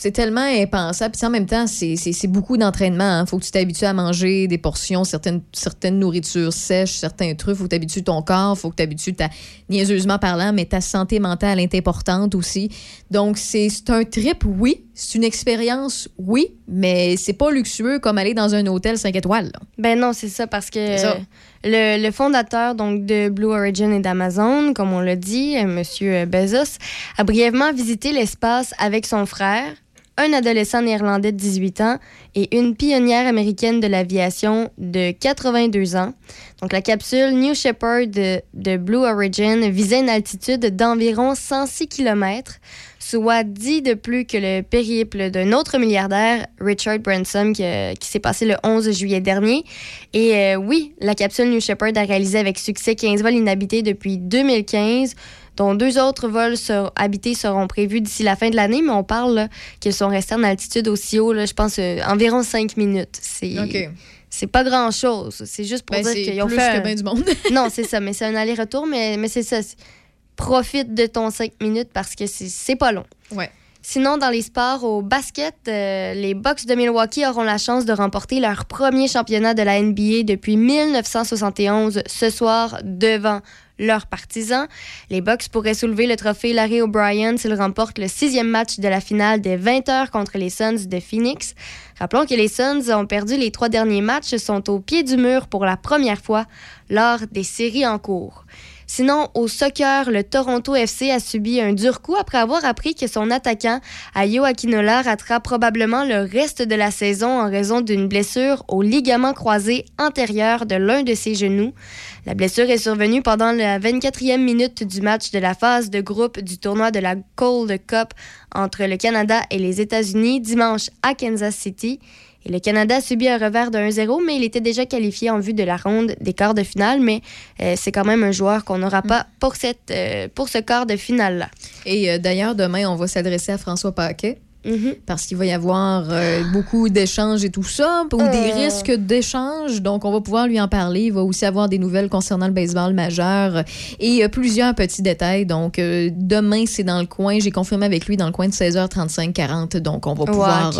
c'est tellement impensable. Puis en même temps, c'est- beaucoup d'entraînement. Il faut que tu t'habitues à manger des portions, certaines, certaines nourritures sèches, certains trucs. Il faut que tu habitues ton corps. Il faut que tu habitues ta, niaiseusement parlant, mais ta santé mentale est importante aussi. Donc, c'est un trip, oui. C'est une expérience, oui. Mais c'est pas luxueux comme aller dans un hôtel 5 étoiles. là. Ben non, c'est ça, parce que ça. euh, le, le fondateur donc, de Blue Origin et d'Amazon, comme on l'a dit, euh, Monsieur Bezos, a brièvement visité l'espace avec son frère, un adolescent néerlandais de 18 ans et une pionnière américaine de l'aviation de 82 ans. Donc la capsule New Shepard de, Blue Origin visait une altitude d'environ 106 km, soit 10 de plus que le périple d'un autre milliardaire, Richard Branson, qui, euh, s'est passé le 11 juillet dernier. Et euh, oui, la capsule New Shepard a réalisé avec succès 15 vols inhabités depuis 2015 dont deux autres vols sur- habités seront prévus d'ici la fin de l'année, mais on parle qu'ils sont restés en altitude aussi haut, là, je pense, euh, environ 5 minutes. C'est c'est pas grand-chose. C'est juste pour Ben, dire qu'ils ont plus fait... que bien du monde. non, c'est ça, mais c'est un aller-retour, mais, mais c'est ça. Profite de ton 5 minutes parce que c'est c'est pas long. Ouais. Sinon, dans les sports, au basket, euh, les Bucks de Milwaukee auront la chance de remporter leur premier championnat de la NBA depuis 1971 ce soir devant leurs partisans. Les Bucks pourraient soulever le trophée Larry O'Brien s'ils remportent le sixième match de la finale des 20 heures contre les Suns de Phoenix. Rappelons que les Suns ont perdu les trois derniers matchs, sont au pied du mur pour la première fois lors des séries en cours. Sinon, au soccer, le Toronto FC a subi un dur coup après avoir appris que son attaquant, Ayo Akinola, ratera probablement le reste de la saison en raison d'une blessure au ligament croisé antérieur de l'un de ses genoux. La blessure est survenue pendant la 24e minute du match de la phase de groupe du tournoi de la Gold Cup entre le Canada et les États-Unis dimanche à Kansas City. Et le Canada a subi un revers de 1-0, mais il était déjà qualifié en vue de la ronde des quarts de finale. Mais euh, c'est quand même un joueur qu'on n'aura pas pour, cette, euh, pour ce quart de finale-là. Et euh, d'ailleurs, demain, on va s'adresser à François Paquet. Mhm. Parce qu'il va y avoir euh, beaucoup d'échanges et tout ça, ou des Euh. risques d'échanges. Donc, on va pouvoir lui en parler. Il va aussi avoir des nouvelles concernant le baseball majeur et euh, plusieurs petits détails. Donc, demain, c'est dans le coin. J'ai confirmé avec lui dans le coin de 16h35, 40. Donc, on va pouvoir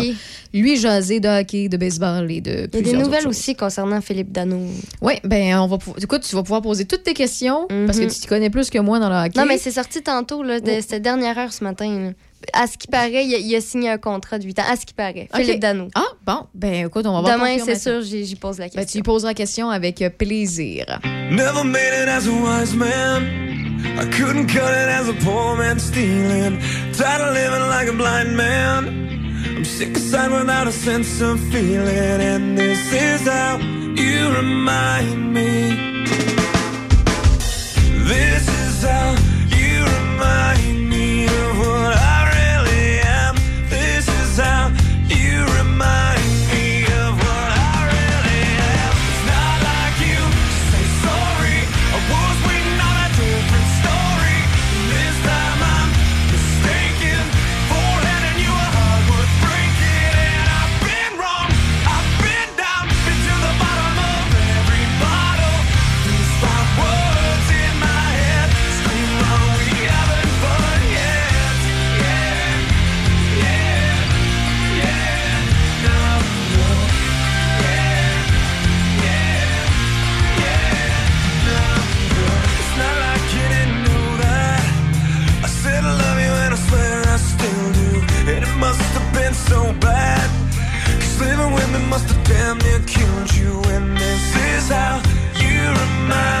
lui jaser de hockey, de baseball et de Il y a des nouvelles aussi concernant Philippe Dano. Oui, ben, on va pouvoir. Écoute, tu vas pouvoir poser toutes tes questions parce que Mhm. tu t'y connais plus que moi dans le hockey. Non, mais c'est sorti tantôt, là, de cette dernière heure ce matin. là. À ce qui paraît, il a, il a signé un contrat de 8 ans. À ce qui paraît. Ok. Philippe Dano. Ah, bon, ben, écoute, on va voir. Demain, c'est sûr, j'y j'y pose la Ben, tu question. lui poseras la question avec euh, plaisir. Never made it as a wise man. I couldn't cut it as a poor man stealing. Tired of living like a blind man. I'm sick aside without a sense of feeling. And this is how you remind me. This is how you remind me of what I damn near killed you. And this is how you remind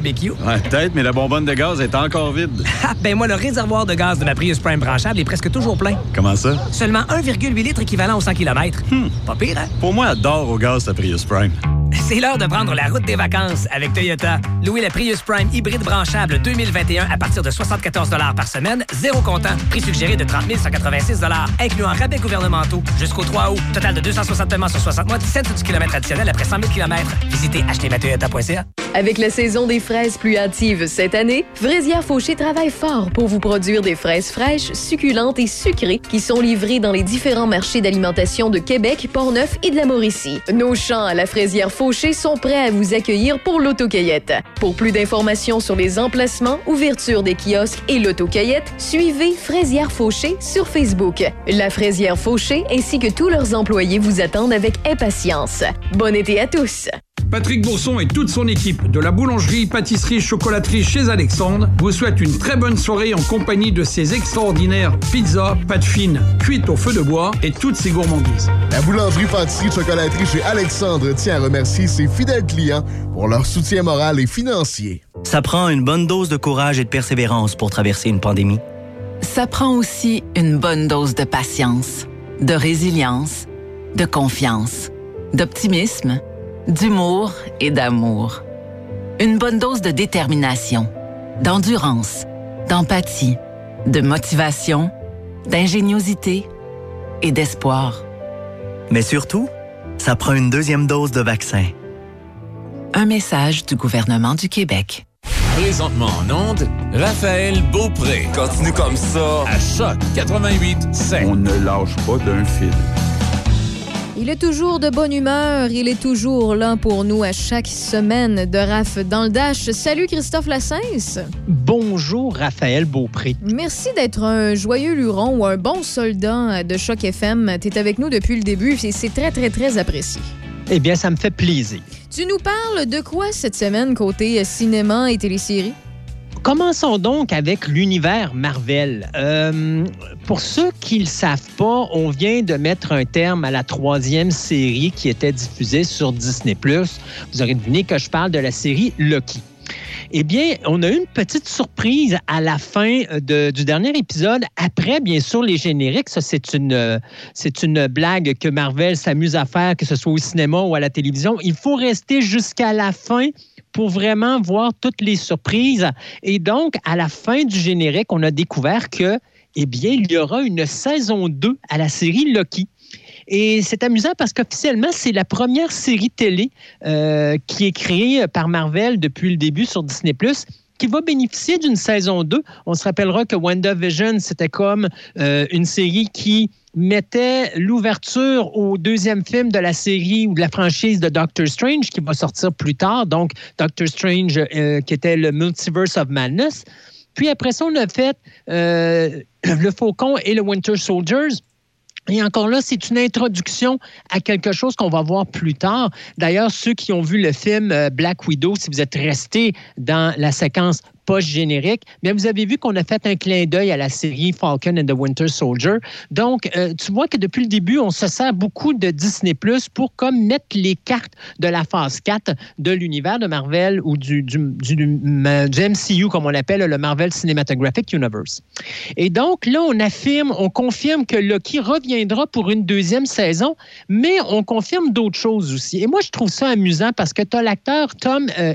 barbecue. Ouais, peut-être, mais la bonbonne de gaz est encore vide. Ah, ben moi, le réservoir de gaz de ma Prius Prime branchable est presque toujours plein. Comment ça? Seulement 1,8 litres équivalent aux 100 km. Pas pire, hein? Pour moi, adore au gaz ta Prius Prime. C'est l'heure de prendre la route des vacances avec Toyota. Louez la Prius Prime hybride branchable 2021 à partir de 74 par semaine, zéro comptant. Prix suggéré de 30 186 incluant rabais gouvernementaux jusqu'au 3 août. Total de 260 paiements sur 60 mois, 17 du kilomètre additionnel après 100 000 km. Visitez achetezmatoyota.ca. Avec la saison des fraises plus hâtives cette année, Fraisière Fauché travaille fort pour vous produire des fraises fraîches, succulentes et sucrées qui sont livrées dans les différents marchés d'alimentation de Québec, Portneuf et de la Mauricie. Nos champs à la Fraisière Fauché sont prêts à vous accueillir pour l'autocueillette. Pour plus d'informations sur les emplacements, ouverture des kiosques et l'autocueillette, suivez Fraisière Fauché sur Facebook. La Fraisière Fauché ainsi que tous leurs employés vous attendent avec impatience. Bon été à tous! Patrick Bourson et toute son équipe de la boulangerie, pâtisserie, chocolaterie chez Alexandre vous souhaitent une très bonne soirée en compagnie de ces extraordinaires pizzas, pâtes fines, cuites au feu de bois et toutes ces gourmandises. La boulangerie, pâtisserie, chocolaterie chez Alexandre tient à remercier ses fidèles clients pour leur soutien moral et financier. Ça prend une bonne dose de courage et de persévérance pour traverser une pandémie. Ça prend aussi une bonne dose de patience, de résilience, de confiance, d'optimisme, d'humour et d'amour. Une bonne dose de détermination, d'endurance, d'empathie, de motivation, d'ingéniosité et d'espoir. Mais surtout, ça prend une deuxième dose de vaccin. Un message du gouvernement du Québec. Présentement en onde, Raphaël Beaupré. Continue comme ça. À Choc 88 On ne lâche pas d'un fil. Il est toujours de bonne humeur. Il est toujours là pour nous à chaque semaine de RAF dans le Dash. Salut Christophe Lassens. Bonjour Raphaël Beaupré. Merci d'être un joyeux luron ou un bon soldat de Choc FM. Tu es avec nous depuis le début et c'est très, très, très apprécié. Eh bien, ça me fait plaisir. Tu nous parles de quoi cette semaine côté cinéma et téléséries? Commençons donc avec l'univers Marvel. Euh, pour ceux qui ne le savent pas, on vient de mettre un terme à la troisième série qui était diffusée sur Disney+. Vous aurez deviné que je parle de la série Loki. Eh bien, on a eu une petite surprise à la fin de, du dernier épisode. Après, bien sûr, les génériques, ça, une, c'est une blague que Marvel s'amuse à faire, que ce soit au cinéma ou à la télévision. Il faut rester jusqu'à la fin pour vraiment voir toutes les surprises. Et donc, à la fin du générique, on a découvert que, eh bien, il y aura une saison 2 à la série Loki. Et c'est amusant parce qu'officiellement, c'est la première série télé euh, qui est créée par Marvel depuis le début sur Disney qui va bénéficier d'une saison 2. On se rappellera que WandaVision, c'était comme euh, une série qui mettait l'ouverture au deuxième film de la série ou de la franchise de Doctor Strange qui va sortir plus tard, donc Doctor Strange euh, qui était le Multiverse of Madness. Puis après ça, on a fait euh, Le Faucon et le Winter Soldiers. Et encore là, c'est une introduction à quelque chose qu'on va voir plus tard. D'ailleurs, ceux qui ont vu le film euh, Black Widow, si vous êtes restés dans la séquence post-générique, bien, vous avez vu qu'on a fait un clin d'œil à la série Falcon and the Winter Soldier. Donc, euh, tu vois que depuis le début, on se sert beaucoup de Disney Plus pour comme mettre les cartes de la phase 4 de l'univers de Marvel ou du, du, du, MCU, comme on l'appelle, le Marvel Cinematographic Universe. Et donc, là, on affirme, on confirme que Loki reviendra pour une deuxième saison, mais on confirme d'autres choses aussi. Et moi, je trouve ça amusant parce que tu as l'acteur Tom euh,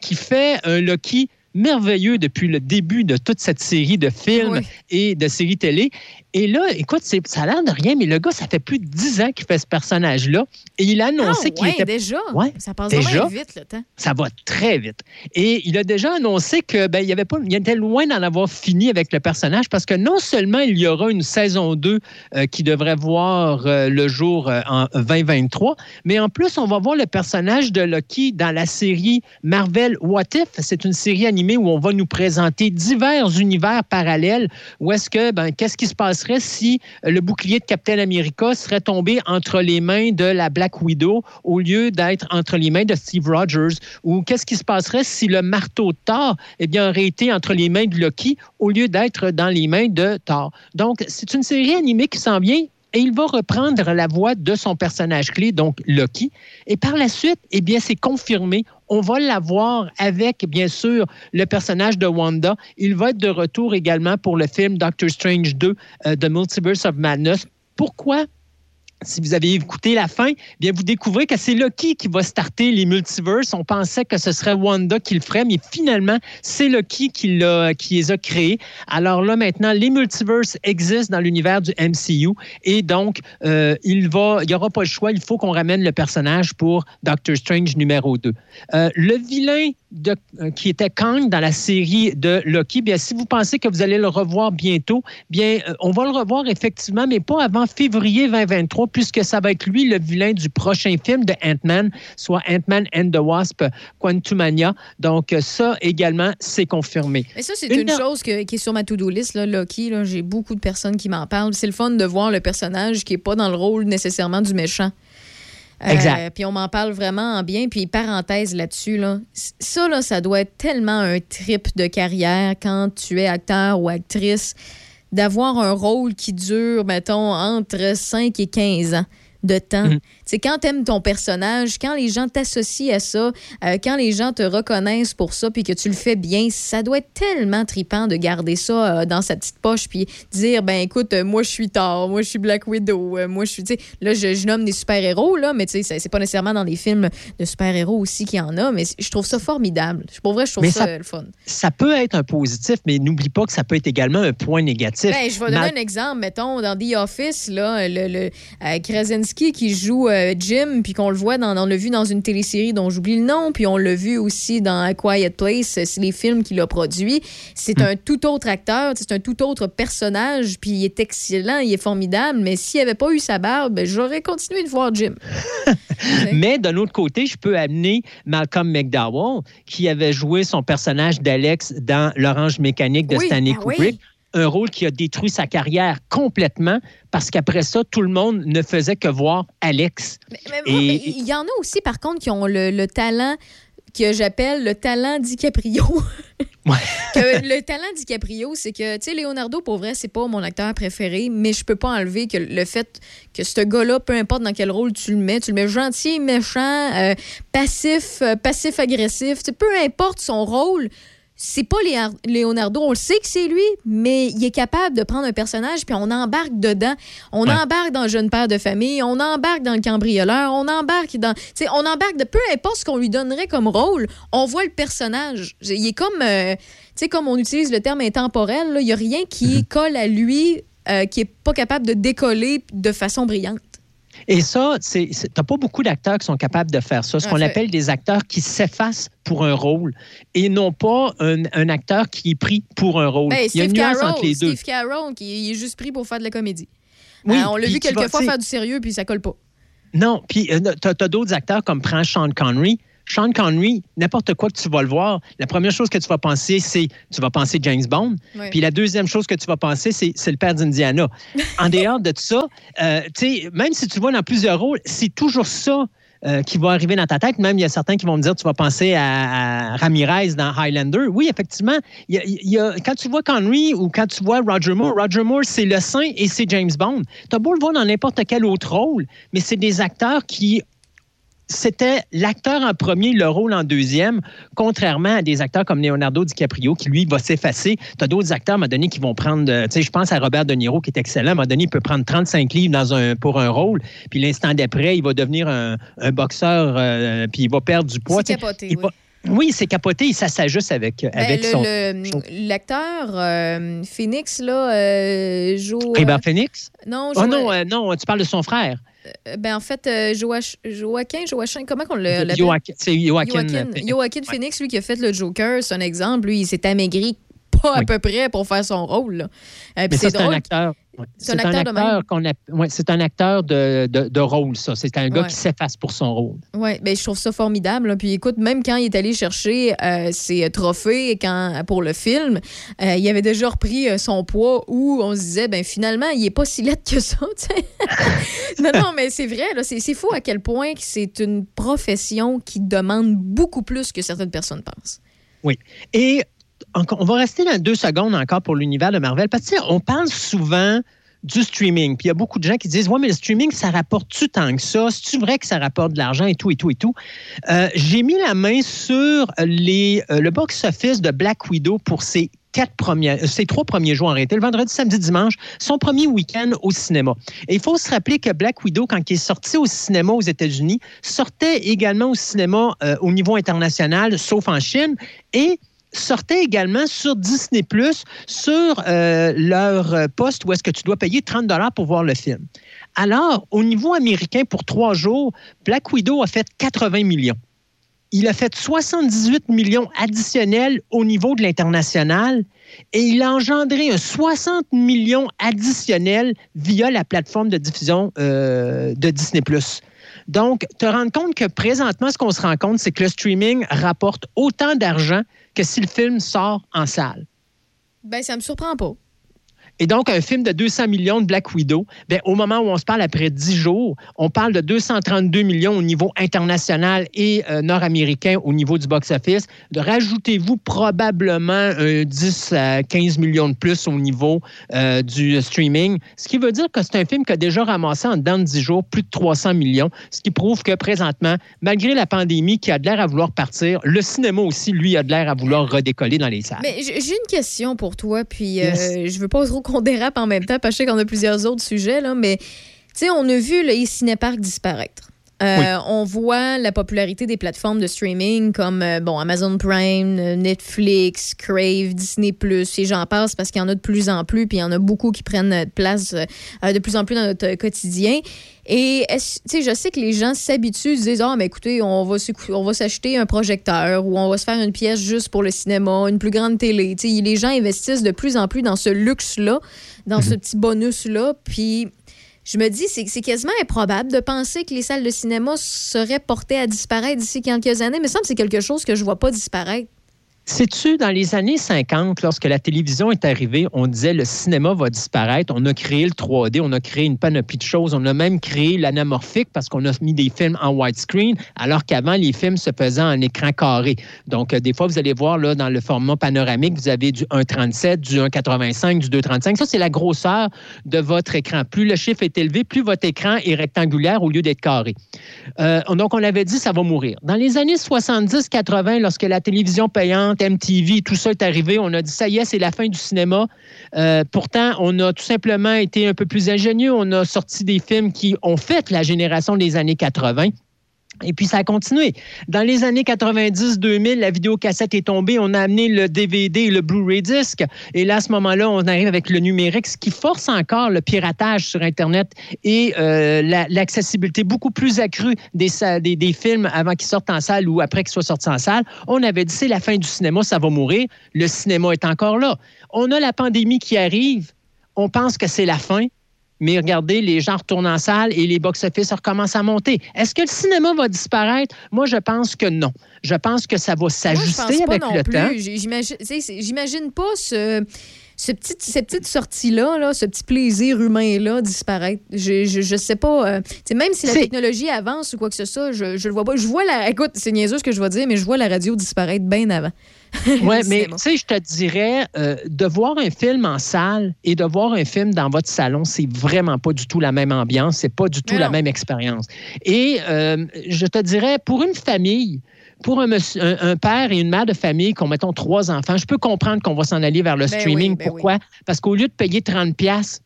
qui fait un Loki merveilleux depuis le début de toute cette série de films oui. et de séries télé. Et là, écoute, ça a l'air de rien, mais le gars, ça fait plus de dix ans qu'il fait ce personnage-là. Et il a annoncé ah, qu'il était. déjà? Ouais, ça passe déjà. vite, le temps. Ça va très vite. Et il a déjà annoncé que ben, il, avait pas, il était loin d'en avoir fini avec le personnage parce que non seulement il y aura une saison 2 euh, qui devrait voir euh, le jour euh, en 2023, mais en plus, on va voir le personnage de Loki dans la série Marvel What If. C'est une série animée où on va nous présenter divers univers parallèles. Où est-ce que, ben, qu'est-ce qui se passerait si le bouclier de Captain America serait tombé entre les mains de la Black Widow au lieu d'être entre les mains de Steve Rogers? Ou qu'est-ce qui se passerait si le marteau de Thor eh bien, aurait été entre les mains de Loki au lieu d'être dans les mains de Thor? Donc, c'est une série animée qui s'en vient et il va reprendre la voix de son personnage clé, donc Loki. Et par la suite, eh bien, c'est confirmé. On va l'avoir avec, bien sûr, le personnage de Wanda. Il va être de retour également pour le film Doctor Strange 2, euh, The Multiverse of Madness. Pourquoi? Si vous avez écouté la fin, bien vous découvrez que c'est Loki qui va starter les multiverses. On pensait que ce serait Wanda qui le ferait, mais finalement, c'est Loki qui, qui les a créés. Alors là, maintenant, les multiverses existent dans l'univers du MCU et donc, euh, il va, n'y aura pas le choix. Il faut qu'on ramène le personnage pour Doctor Strange numéro 2. Euh, le vilain de- euh, qui était Kang dans la série de Loki, bien, si vous pensez que vous allez le revoir bientôt, bien, euh, on va le revoir effectivement, mais pas avant février 2023, puisque ça va être lui le vilain du prochain film de Ant-Man, soit Ant-Man and the Wasp, Quantumania. Donc, euh, ça également, c'est confirmé. Mais ça, c'est une, chose que- qui est sur ma to-do list, là, Loki. là. J'ai beaucoup de personnes qui m'en parlent. C'est le fun de voir le personnage qui n'est pas dans le rôle nécessairement du méchant. Euh, Exact. puis on m'en parle vraiment en bien. Puis parenthèse là-dessus, là, ça, là, ça doit être tellement un trip de carrière quand tu es acteur ou actrice d'avoir un rôle qui dure, mettons, entre 5 et 15 ans de temps. Mm. C'est quand tu aimes ton personnage, quand les gens t'associent à ça, euh, quand les gens te reconnaissent pour ça, puis que tu le fais bien, ça doit être tellement tripant de garder ça euh, dans sa petite poche, puis dire, ben écoute, euh, moi je suis Thor, moi je suis Black Widow, moi je suis, tu sais, là je, je nomme des super-héros, là, mais tu sais, c'est- pas nécessairement dans des films de super-héros aussi qu'il y en a, mais je trouve ça formidable. Pour vrai, je trouve Mais ça, ça- le fun. Ça peut être un positif, mais n'oublie pas que ça peut être également un point négatif. Ben, je vais donner un exemple. Mettons, dans The Office, là, le, le, Krasinski qui joue Jim, puis qu'on le voit, dans, on l'a vu dans une télésérie dont j'oublie le nom, puis on l'a vu aussi dans A Quiet Place, c'est les films qu'il a produits. C'est un tout autre acteur, c'est un tout autre personnage, puis il est excellent, il est formidable, mais s'il avait pas eu sa barbe, ben, j'aurais continué de voir Jim. Mais d'un autre côté, je peux amener Malcolm McDowell, qui avait joué son personnage d'Alex dans L'Orange Mécanique de Oui, Stanley ah oui. Un rôle qui a détruit sa carrière complètement parce qu'après ça, tout le monde ne faisait que voir Alex. Mais Et- il y en a aussi, par contre, qui ont le, le talent que j'appelle le talent DiCaprio. Que le talent DiCaprio, c'est que, tu sais, Leonardo, pour vrai, c'est pas mon acteur préféré, mais je peux pas enlever que le fait que ce gars-là, peu importe dans quel rôle tu le mets, tu le mets gentil, méchant, euh, passif, euh, passif-agressif, peu importe son rôle, c'est pas Leonardo, on le sait que c'est lui, mais il est capable de prendre un personnage puis on embarque dedans. On Ouais. embarque dans Jeune Père de famille, on embarque dans le cambrioleur, on embarque dans. tu sais, on embarque de peu importe ce qu'on lui donnerait comme rôle, on voit le personnage. Il est comme. euh, tu sais, comme on utilise le terme intemporel, il n'y a rien qui colle à lui euh, qui est pas capable de décoller de façon brillante. Et ça, c'est- t'as pas beaucoup d'acteurs qui sont capables de faire ça. Ce qu'on appelle des acteurs qui s'effacent pour un rôle et non pas un, un acteur qui est pris pour un rôle. Ben, Il y a Steve une nuance entre les deux. Steve Carroll, qui est juste pris pour faire de la comédie. Oui, Euh, on l'a vu quelquefois tu faire du sérieux, puis ça colle pas. Non, puis euh, t'as, as, d'autres acteurs comme prend Sean Connery. Sean Connery, n'importe quoi que tu vas le voir, la première chose que tu vas penser, c'est tu vas penser James Bond. Puis la deuxième chose que tu vas penser, c'est, c'est le père d'Indiana. en dehors de ça, euh, même si tu vois dans plusieurs rôles, c'est toujours ça. euh, qui va arriver dans ta tête. Même, il y a certains qui vont me dire, tu vas penser à, à Ramirez dans Highlander. Oui, effectivement, y a- y a- quand tu vois Connery ou quand tu vois Roger Moore, Roger Moore, c'est le saint et c'est James Bond. Tu as beau le voir dans n'importe quel autre rôle, mais c'est des acteurs qui c'était l'acteur en premier, le rôle en deuxième, contrairement à des acteurs comme Leonardo DiCaprio qui, lui, va s'effacer. Tu as d'autres acteurs, à un moment donné, qui vont prendre, euh, tu sais, je pense à Robert De Niro, qui est excellent. À un moment donné, il peut prendre 35 livres dans un, pour un rôle, puis l'instant d'après, il va devenir un, un boxeur, euh, puis il va perdre du poids. C'est capoté, il oui. va- oui, c'est capoté, ça s'ajuste avec, Ben, avec le- son... L'acteur euh, Phoenix, là, euh, joue. Euh, Phoenix? Non, Oh non, euh, non, tu parles de son frère. Euh, ben, en fait, euh, Joach- Joaquin, Joachim, comment le- l'appelle? Joaquin- c'est Joaquin Joaquin, Phoenix. Joaquin Ouais. Phoenix, lui qui a fait le Joker, c'est un exemple. Lui, il s'est amaigri pas à peu près pour faire son rôle. Euh, c'est un acteur. C'est un acteur qu'on ouais, c'est un acteur de, de, de rôle, ça. C'est un gars Ouais. qui s'efface pour son rôle. Oui, ben, je trouve ça formidable. là. Puis écoute, même quand il est allé chercher euh, ses trophées quand, pour le film, euh, il avait déjà repris euh, son poids où on se disait, ben finalement, il est pas si laid que ça. non, non, mais c'est vrai. C'est fou à quel point c'est une profession qui demande beaucoup plus que certaines personnes pensent. Oui. Et on va rester dans deux secondes encore pour l'univers de Marvel. Parce que on parle souvent du streaming. Puis il y a beaucoup de gens qui disent Ouais, mais le streaming, ça rapporte-tu tant que ça? C'est-tu vrai que ça rapporte de l'argent et tout et tout et tout? Euh, J'ai mis la main sur euh, le box-office de Black Widow pour ses quatre premières, euh, trois premiers jours arrêtés, le vendredi, samedi, dimanche, son premier week-end au cinéma. Et il faut se rappeler que Black Widow, quand il est sorti au cinéma aux États-Unis, sortait également au cinéma au niveau international, sauf en Chine, et sortait également sur Disney Plus sur euh, leur euh, poste où est-ce que tu dois payer 30 dollars pour voir le film. Alors, au niveau américain, pour trois jours, Black Widow a fait 80 millions. Il a fait 78 millions additionnels au niveau de l'international et il a engendré un 60 millions additionnels via la plateforme de diffusion euh, de Disney+. Donc, te rendre compte que présentement, ce qu'on se rend compte, c'est que le streaming rapporte autant d'argent que si le film sort en salle. Ben, ça me surprend pas. Et donc, un film de 200 millions de Black Widow, bien, au moment où on se parle après 10 jours, on parle de 232 millions au niveau international et euh, nord-américain au niveau du box-office. Rajoutez-vous probablement un 10 à 15 millions de plus au niveau euh, du streaming, ce qui veut dire que c'est un film qui a déjà ramassé en dedans de 10 jours plus de 300 millions, ce qui prouve que présentement, malgré la pandémie qui a de l'air à vouloir partir, le cinéma aussi, lui, a de l'air à vouloir redécoller dans les salles. Mais j'ai une question pour toi, puis euh, je veux pas trop qu'on dérape en même temps, parce que je sais qu'on a plusieurs autres sujets, là, mais tu sais, on a vu le cinépark disparaître. Euh, On voit la popularité des plateformes de streaming comme euh, bon Amazon Prime, euh, Netflix, Crave, Disney+, et j'en passe parce qu'il y en a de plus en plus, puis il y en a beaucoup qui prennent place euh, de plus en plus dans notre quotidien. Et je sais que les gens s'habituent, ils se disent ah mais écoutez, on va on va s'acheter un projecteur ou on va se faire une pièce juste pour le cinéma, une plus grande télé. Tu sais, les gens investissent de plus en plus dans ce luxe là, dans ce petit bonus là, puis je me dis, c'est quasiment improbable de penser que les salles de cinéma seraient portées à disparaître d'ici quelques années. Mais ça c'est quelque chose que je vois pas disparaître. Sais-tu, dans les années 50, lorsque la télévision est arrivée, on disait le cinéma va disparaître. On a créé le 3D, on a créé une panoplie de choses. On a même créé l'anamorphique parce qu'on a mis des films en widescreen, alors qu'avant, les films se faisaient en écran carré. Donc, euh, des fois, vous allez voir là, dans le format panoramique, vous avez du 1,37, du 1,85, du 2,35. Ça, c'est la grosseur de votre écran. Plus le chiffre est élevé, plus votre écran est rectangulaire au lieu d'être carré. Euh, donc, on avait dit ça va mourir. Dans les années 70-80, lorsque la télévision payante, MTV, tout ça est arrivé, on a dit ça y est, c'est la fin du cinéma. Euh, pourtant, on a tout simplement été un peu plus ingénieux. On a sorti des films qui ont fait la génération des années 80. Et puis, ça a continué. Dans les années 90-2000, la vidéocassette est tombée. On a amené le DVD et le Blu-ray disc. Et là, à ce moment-là, on arrive avec le numérique, ce qui force encore le piratage sur Internet et euh, la- l'accessibilité beaucoup plus accrue des, des films avant qu'ils sortent en salle ou après qu'ils soient sortis en salle. On avait dit, c'est la fin du cinéma, ça va mourir. Le cinéma est encore là. On a la pandémie qui arrive. On pense que c'est la fin. Mais regardez, les gens retournent en salle et les box-office recommencent à monter. Est-ce que le cinéma va disparaître? Moi, je pense que non. Je pense que ça va s'ajuster avec non le plus. temps. J'imagine, pas ce, ce petit, cette petite sortie-là, là, ce petit plaisir humain-là disparaître. Je, je, je sais pas. euh, même si la technologie avance ou quoi que ce soit, je, je le vois pas. Je vois la. Écoute, c'est niaiseux ce que je vais dire, mais je vois la radio disparaître bien avant. Oui, mais tu sais, je te dirais, euh, de voir un film en salle et de voir un film dans votre salon, c'est vraiment pas du tout la même ambiance, c'est pas du tout la même expérience. Et euh, je te dirais, pour une famille, pour un, monsieur- un- un père et une mère de famille qui ont, mettons, trois enfants, je peux comprendre qu'on va s'en aller vers le Ben streaming. oui, ben Pourquoi? Parce qu'au lieu de payer 30 pièces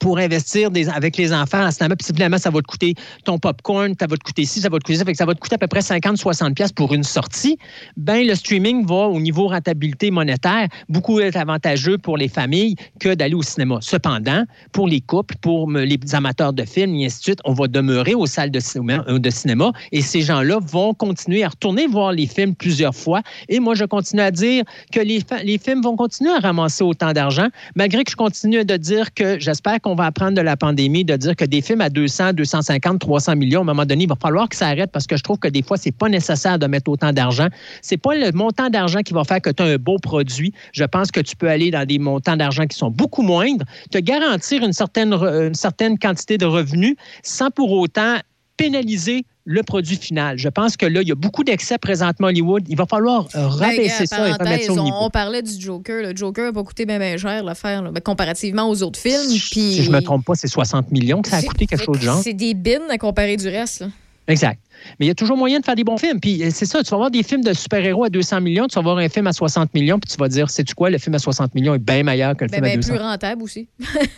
pour investir avec les enfants en cinéma, puis finalement, ça va te coûter ton popcorn, ça va te coûter ci, ça va te coûter ça, fait que ça va te coûter à peu près 50-60$ piastres pour une sortie, ben le streaming va, au niveau rentabilité monétaire, beaucoup être avantageux pour les familles que d'aller au cinéma. Cependant, pour les couples, pour les amateurs de films, et ainsi de suite, on va demeurer aux salles de cinéma, euh, de cinéma et ces gens-là vont continuer à retourner voir les films plusieurs fois. Et moi, je continue à dire que les films vont continuer à ramasser autant d'argent, malgré que je continue de dire que j'espère qu'on va apprendre de la pandémie, de dire que des films à 200, 250, 300 millions, à un moment donné, il va falloir que ça arrête parce que je trouve que des fois, c'est pas nécessaire de mettre autant d'argent. C'est pas le montant d'argent qui va faire que tu as un beau produit. Je pense que tu peux aller dans des montants d'argent qui sont beaucoup moindres, te garantir une certaine, re- une certaine quantité de revenus sans pour autant pénaliser le produit final. Je pense que là, il y a beaucoup d'excès présentement à Hollywood. Il va falloir euh, rabaisser Ben, ça et remettre ça au on, niveau. on parlait du Joker. Le Joker n'a pas coûté bien ben cher l'affaire, ben, comparativement aux autres films. Puis Si je ne me trompe pas, c'est 60 millions que ça a coûté quelque chose de genre. C'est des bins à comparer du reste. là. Exact. Mais il y a toujours moyen de faire des bons films. Puis euh, c'est ça, tu vas voir des films de super-héros à 200 millions, tu vas voir un film à 60 millions, puis tu vas dire, sais-tu quoi, le film à 60 millions est bien meilleur que le Ben, film à ben, 200 plus rentable aussi.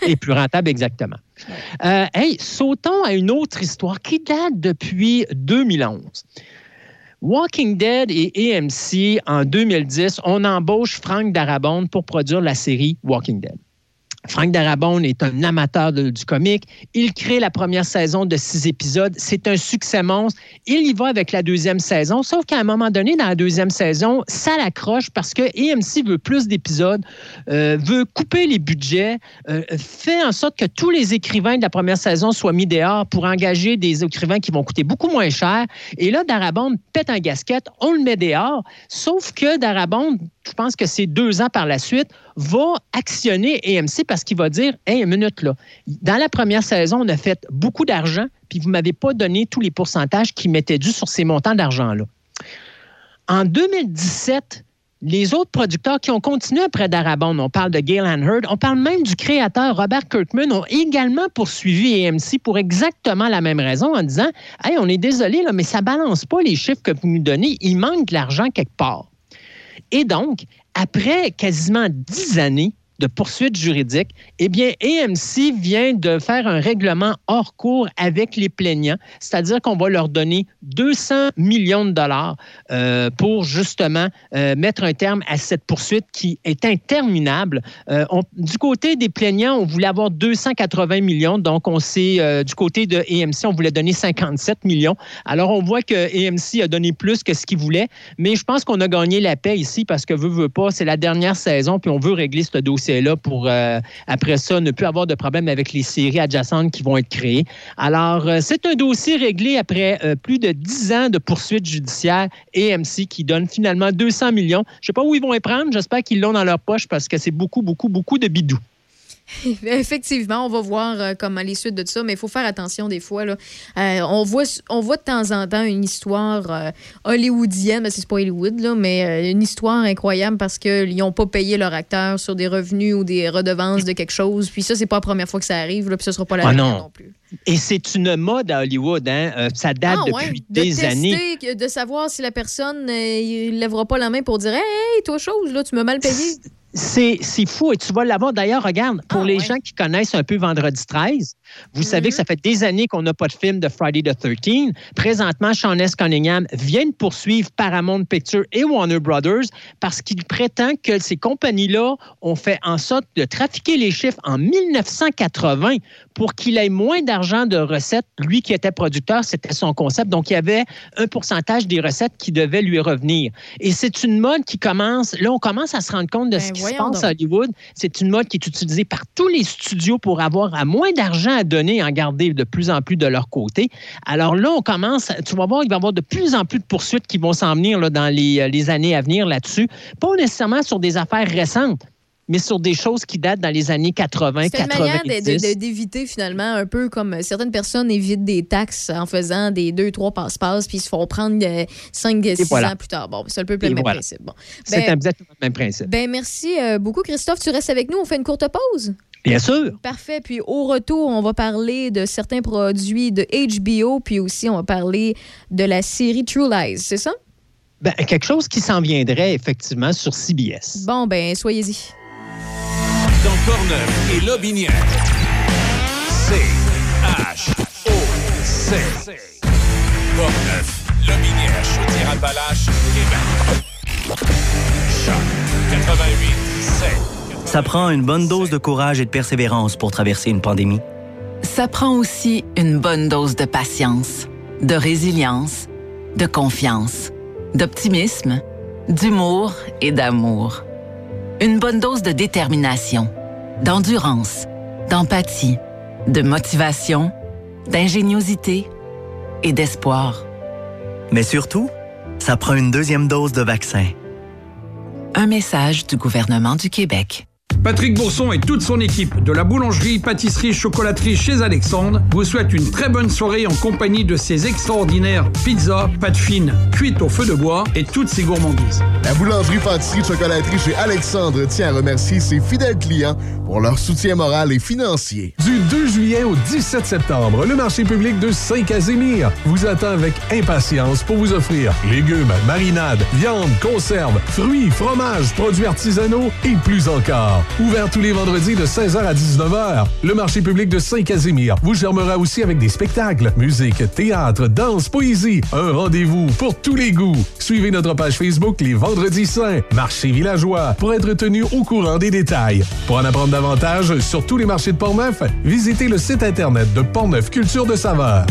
et plus rentable, exactement. Euh, hey, sautons à une autre histoire qui date depuis 2011. Walking Dead et AMC, en 2010, on embauche Frank Darabont pour produire la série Walking Dead. Frank Darabont est un amateur de- du comique. Il crée la première saison de six épisodes. C'est un succès monstre. Il y va avec la deuxième saison, sauf qu'à un moment donné, dans la deuxième saison, ça l'accroche parce que AMC veut plus d'épisodes, euh, veut couper les budgets, euh, fait en sorte que tous les écrivains de la première saison soient mis dehors pour engager des écrivains qui vont coûter beaucoup moins cher. Et là, Darabont pète un gasket, on le met dehors, sauf que Darabont, je pense que c'est deux ans par la suite, va actionner AMC parce qu'il va dire Hey, une minute là, dans la première saison, on a fait beaucoup d'argent, puis vous ne m'avez pas donné tous les pourcentages qui m'étaient dus sur ces montants d'argent-là. En 2017, les autres producteurs qui ont continué après Darabont, on parle de Galen Hurd, on parle même du créateur Robert Kirkman, ont également poursuivi AMC pour exactement la même raison en disant Hey, on est désolé, là, mais ça ne balance pas les chiffres que vous nous donnez, il manque de l'argent quelque part. Et donc, après quasiment dix années de poursuites juridiques, eh bien, AMC vient de faire un règlement hors cours avec les plaignants, c'est-à-dire qu'on va leur donner 200 millions de dollars euh, pour justement euh, mettre un terme à cette poursuite qui est interminable. Euh, du côté des plaignants, on voulait avoir 280 millions, donc on s'est, du côté de AMC, on voulait donner 57 millions. Alors, on voit que AMC a donné plus que ce qu'il voulait, mais je pense qu'on a gagné la paix ici parce que veut, veut pas, c'est la dernière saison, puis on veut régler ce dossier-là pour, euh, après ça, ne plus avoir de problème avec les séries adjacentes qui vont être créées. Alors, euh, c'est un dossier réglé après euh, plus de 10 ans de poursuites judiciaires AMC qui donne finalement 200 millions. Je sais pas où ils vont les prendre, j'espère qu'ils l'ont dans leur poche parce que c'est beaucoup, beaucoup, beaucoup de bidou. Effectivement, on va voir euh, comment les suites de ça, mais il faut faire attention des fois. Là. Euh, on, voit, on voit de temps en temps une histoire euh, hollywoodienne, mais c'est pas Hollywood, là, mais euh, une histoire incroyable parce qu'ils n'ont pas payé leur acteur sur des revenus ou des redevances de quelque chose. Puis ça, c'est pas la première fois que ça arrive, là, puis ce sera pas la Ah dernière non. non plus. Et c'est une mode à Hollywood, hein? Ça date Ah, depuis ouais. de des tester, années. de savoir si la personne ne lèvera pas la main pour dire hey, toi, chose, là, tu m'as mal payé. C'est fou et tu vas l'avoir. D'ailleurs, regarde, pour les gens qui connaissent un peu Vendredi 13, vous savez que ça fait des années qu'on n'a pas de film de Friday the 13. Présentement, Sean S. Cunningham vient de poursuivre Paramount Pictures et Warner Brothers parce qu'il prétend que ces compagnies-là ont fait en sorte de trafiquer les chiffres en 1980 pour qu'il ait moins d'argent de recettes. Lui qui était producteur, c'était son concept. Donc, il y avait un pourcentage des recettes qui devait lui revenir. Et c'est une mode qui commence, là, on commence à se rendre compte de ce qui se passe donc. à Hollywood. C'est une mode qui est utilisée par tous les studios pour avoir à moins d'argent à donner et en garder de plus en plus de leur côté. Alors là, on commence, tu vas voir, il va y avoir de plus en plus de poursuites qui vont s'en venir là, dans les, euh, les années à venir là-dessus. Pas nécessairement sur des affaires récentes, mais sur des choses qui datent dans les années 80, C'est une manière 90. de- de- de- d'éviter finalement un peu comme euh, certaines personnes évitent des taxes en faisant des deux, trois passe-passe puis ils se font prendre euh, cinq, six voilà. ans plus tard. Bon, c'est un peu le même voilà. principe. Bon. C'est Ben, exactement le même principe. ben, merci euh, beaucoup, Christophe. Tu restes avec nous. On fait une courte pause. Bien sûr. Parfait. Puis au retour, on va parler de certains produits de HBO, puis aussi on va parler de la série True Lies. C'est ça? Ben, quelque chose qui s'en viendrait effectivement sur CBS. Bon, ben, soyez-y. Dans Portneuf et Lobinière. C-H-O-C. Portneuf, Lobinière, Chaudière-Appalaches, Québec. Choc 88 7. Ça prend une bonne dose de courage et de persévérance pour traverser une pandémie. Ça prend aussi une bonne dose de patience, de résilience, de confiance, d'optimisme, d'humour et d'amour. Une bonne dose de détermination, d'endurance, d'empathie, de motivation, d'ingéniosité et d'espoir. Mais surtout, ça prend une deuxième dose de vaccin. Un message du gouvernement du Québec. Patrick Bourson et toute son équipe de la boulangerie, pâtisserie, chocolaterie chez Alexandre vous souhaitent une très bonne soirée en compagnie de ces extraordinaires pizzas, pâtes fines, cuites au feu de bois et toutes ces gourmandises. La boulangerie, pâtisserie, chocolaterie chez Alexandre tient à remercier ses fidèles clients pour leur soutien moral et financier. Du 2 juillet au 17 septembre, le marché public de Saint-Casimir vous attend avec impatience pour vous offrir légumes, marinades, viande, conserves, fruits, fromages, produits artisanaux et plus encore. Ouvert tous les vendredis de 16h à 19h, le marché public de Saint-Casimir vous germera aussi avec des spectacles, musique, théâtre, danse, poésie, un rendez-vous pour tous les goûts. Suivez notre page Facebook les Vendredis Saints, marché villageois, pour être tenu au courant des détails. Pour en apprendre davantage sur tous les marchés de Portneuf, visitez le site internet de Portneuf Culture de Saveur.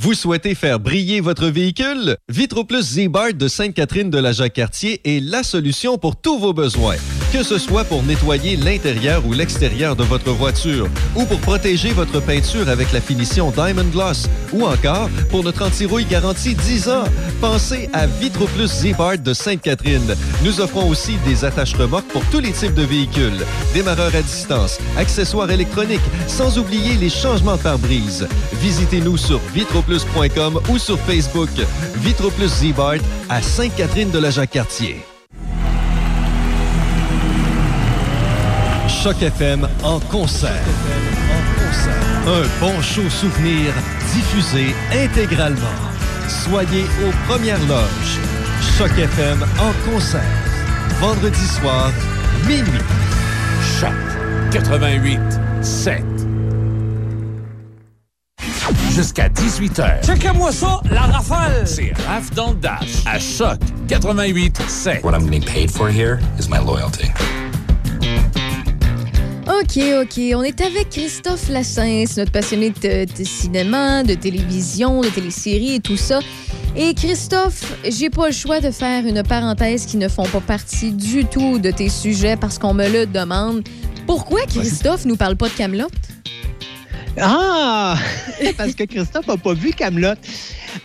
Vous souhaitez faire briller votre véhicule? Vitroplus Z-Bart de Sainte-Catherine de la Jacques-Cartier est la solution pour tous vos besoins. Que ce soit pour nettoyer l'intérieur ou l'extérieur de votre voiture, ou pour protéger votre peinture avec la finition Diamond Gloss, ou encore pour notre anti-rouille garantie 10 ans, pensez à Vitroplus Z-Bart de Sainte-Catherine. Nous offrons aussi des attaches remorques pour tous les types de véhicules, démarreurs à distance, accessoires électroniques, sans oublier les changements de pare-brise. Visitez-nous sur vitroplus.com ou sur Facebook. Vitroplus Z-Bart à Sainte-Catherine de la Jacques-Cartier. Choc FM en concert. Un bon show souvenir diffusé intégralement. Soyez aux premières loges. Choc FM en concert. Vendredi soir, minuit. Choc 88 7. Jusqu'à 18h. Checkez-moi ça, la rafale! C'est Raph dans le Dash à Choc 88 7. What I'm getting paid for here is my loyalty. OK, OK. On est avec Christophe Lassens, notre passionné de, de cinéma, de télévision, de téléséries et tout ça. Et Christophe, j'ai pas le choix de faire une parenthèse qui ne font pas partie du tout de tes sujets parce qu'on me le demande. Pourquoi Christophe nous parle pas de Camelot? Ah! Parce que Christophe n'a pas vu Camelot.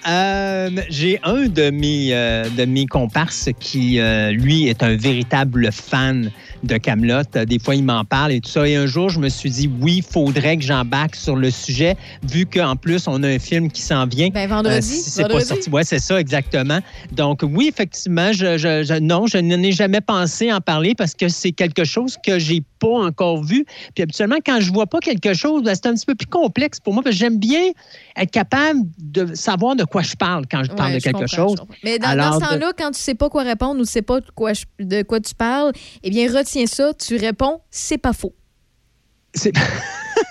Euh, J'ai un de mes, euh, de mes comparses qui, euh, lui, est un véritable fan de Camelot. Des fois, il m'en parle et tout ça. Et un jour, je me suis dit, oui, il faudrait que j'embarque sur le sujet, vu qu'en plus, on a un film qui s'en vient. Ben, vendredi. si c'est pas sorti. Ouais, c'est ça, exactement. Donc, oui, effectivement, je, je- je- non, je n'en ai jamais pensé en parler parce que c'est quelque chose que j'ai pas encore vu. Puis habituellement, quand je vois pas quelque chose, ben, c'est un petit peu plus complexe pour moi parce que j'aime bien être capable de savoir de quoi je parle quand je parle Ouais, de quelque chose. Mais dans, dans Alors, ce de- temps-là, quand tu sais pas quoi répondre ou tu sais pas de quoi, je- de quoi tu parles, eh bien, retiens ça, tu réponds, c'est pas faux. C'est-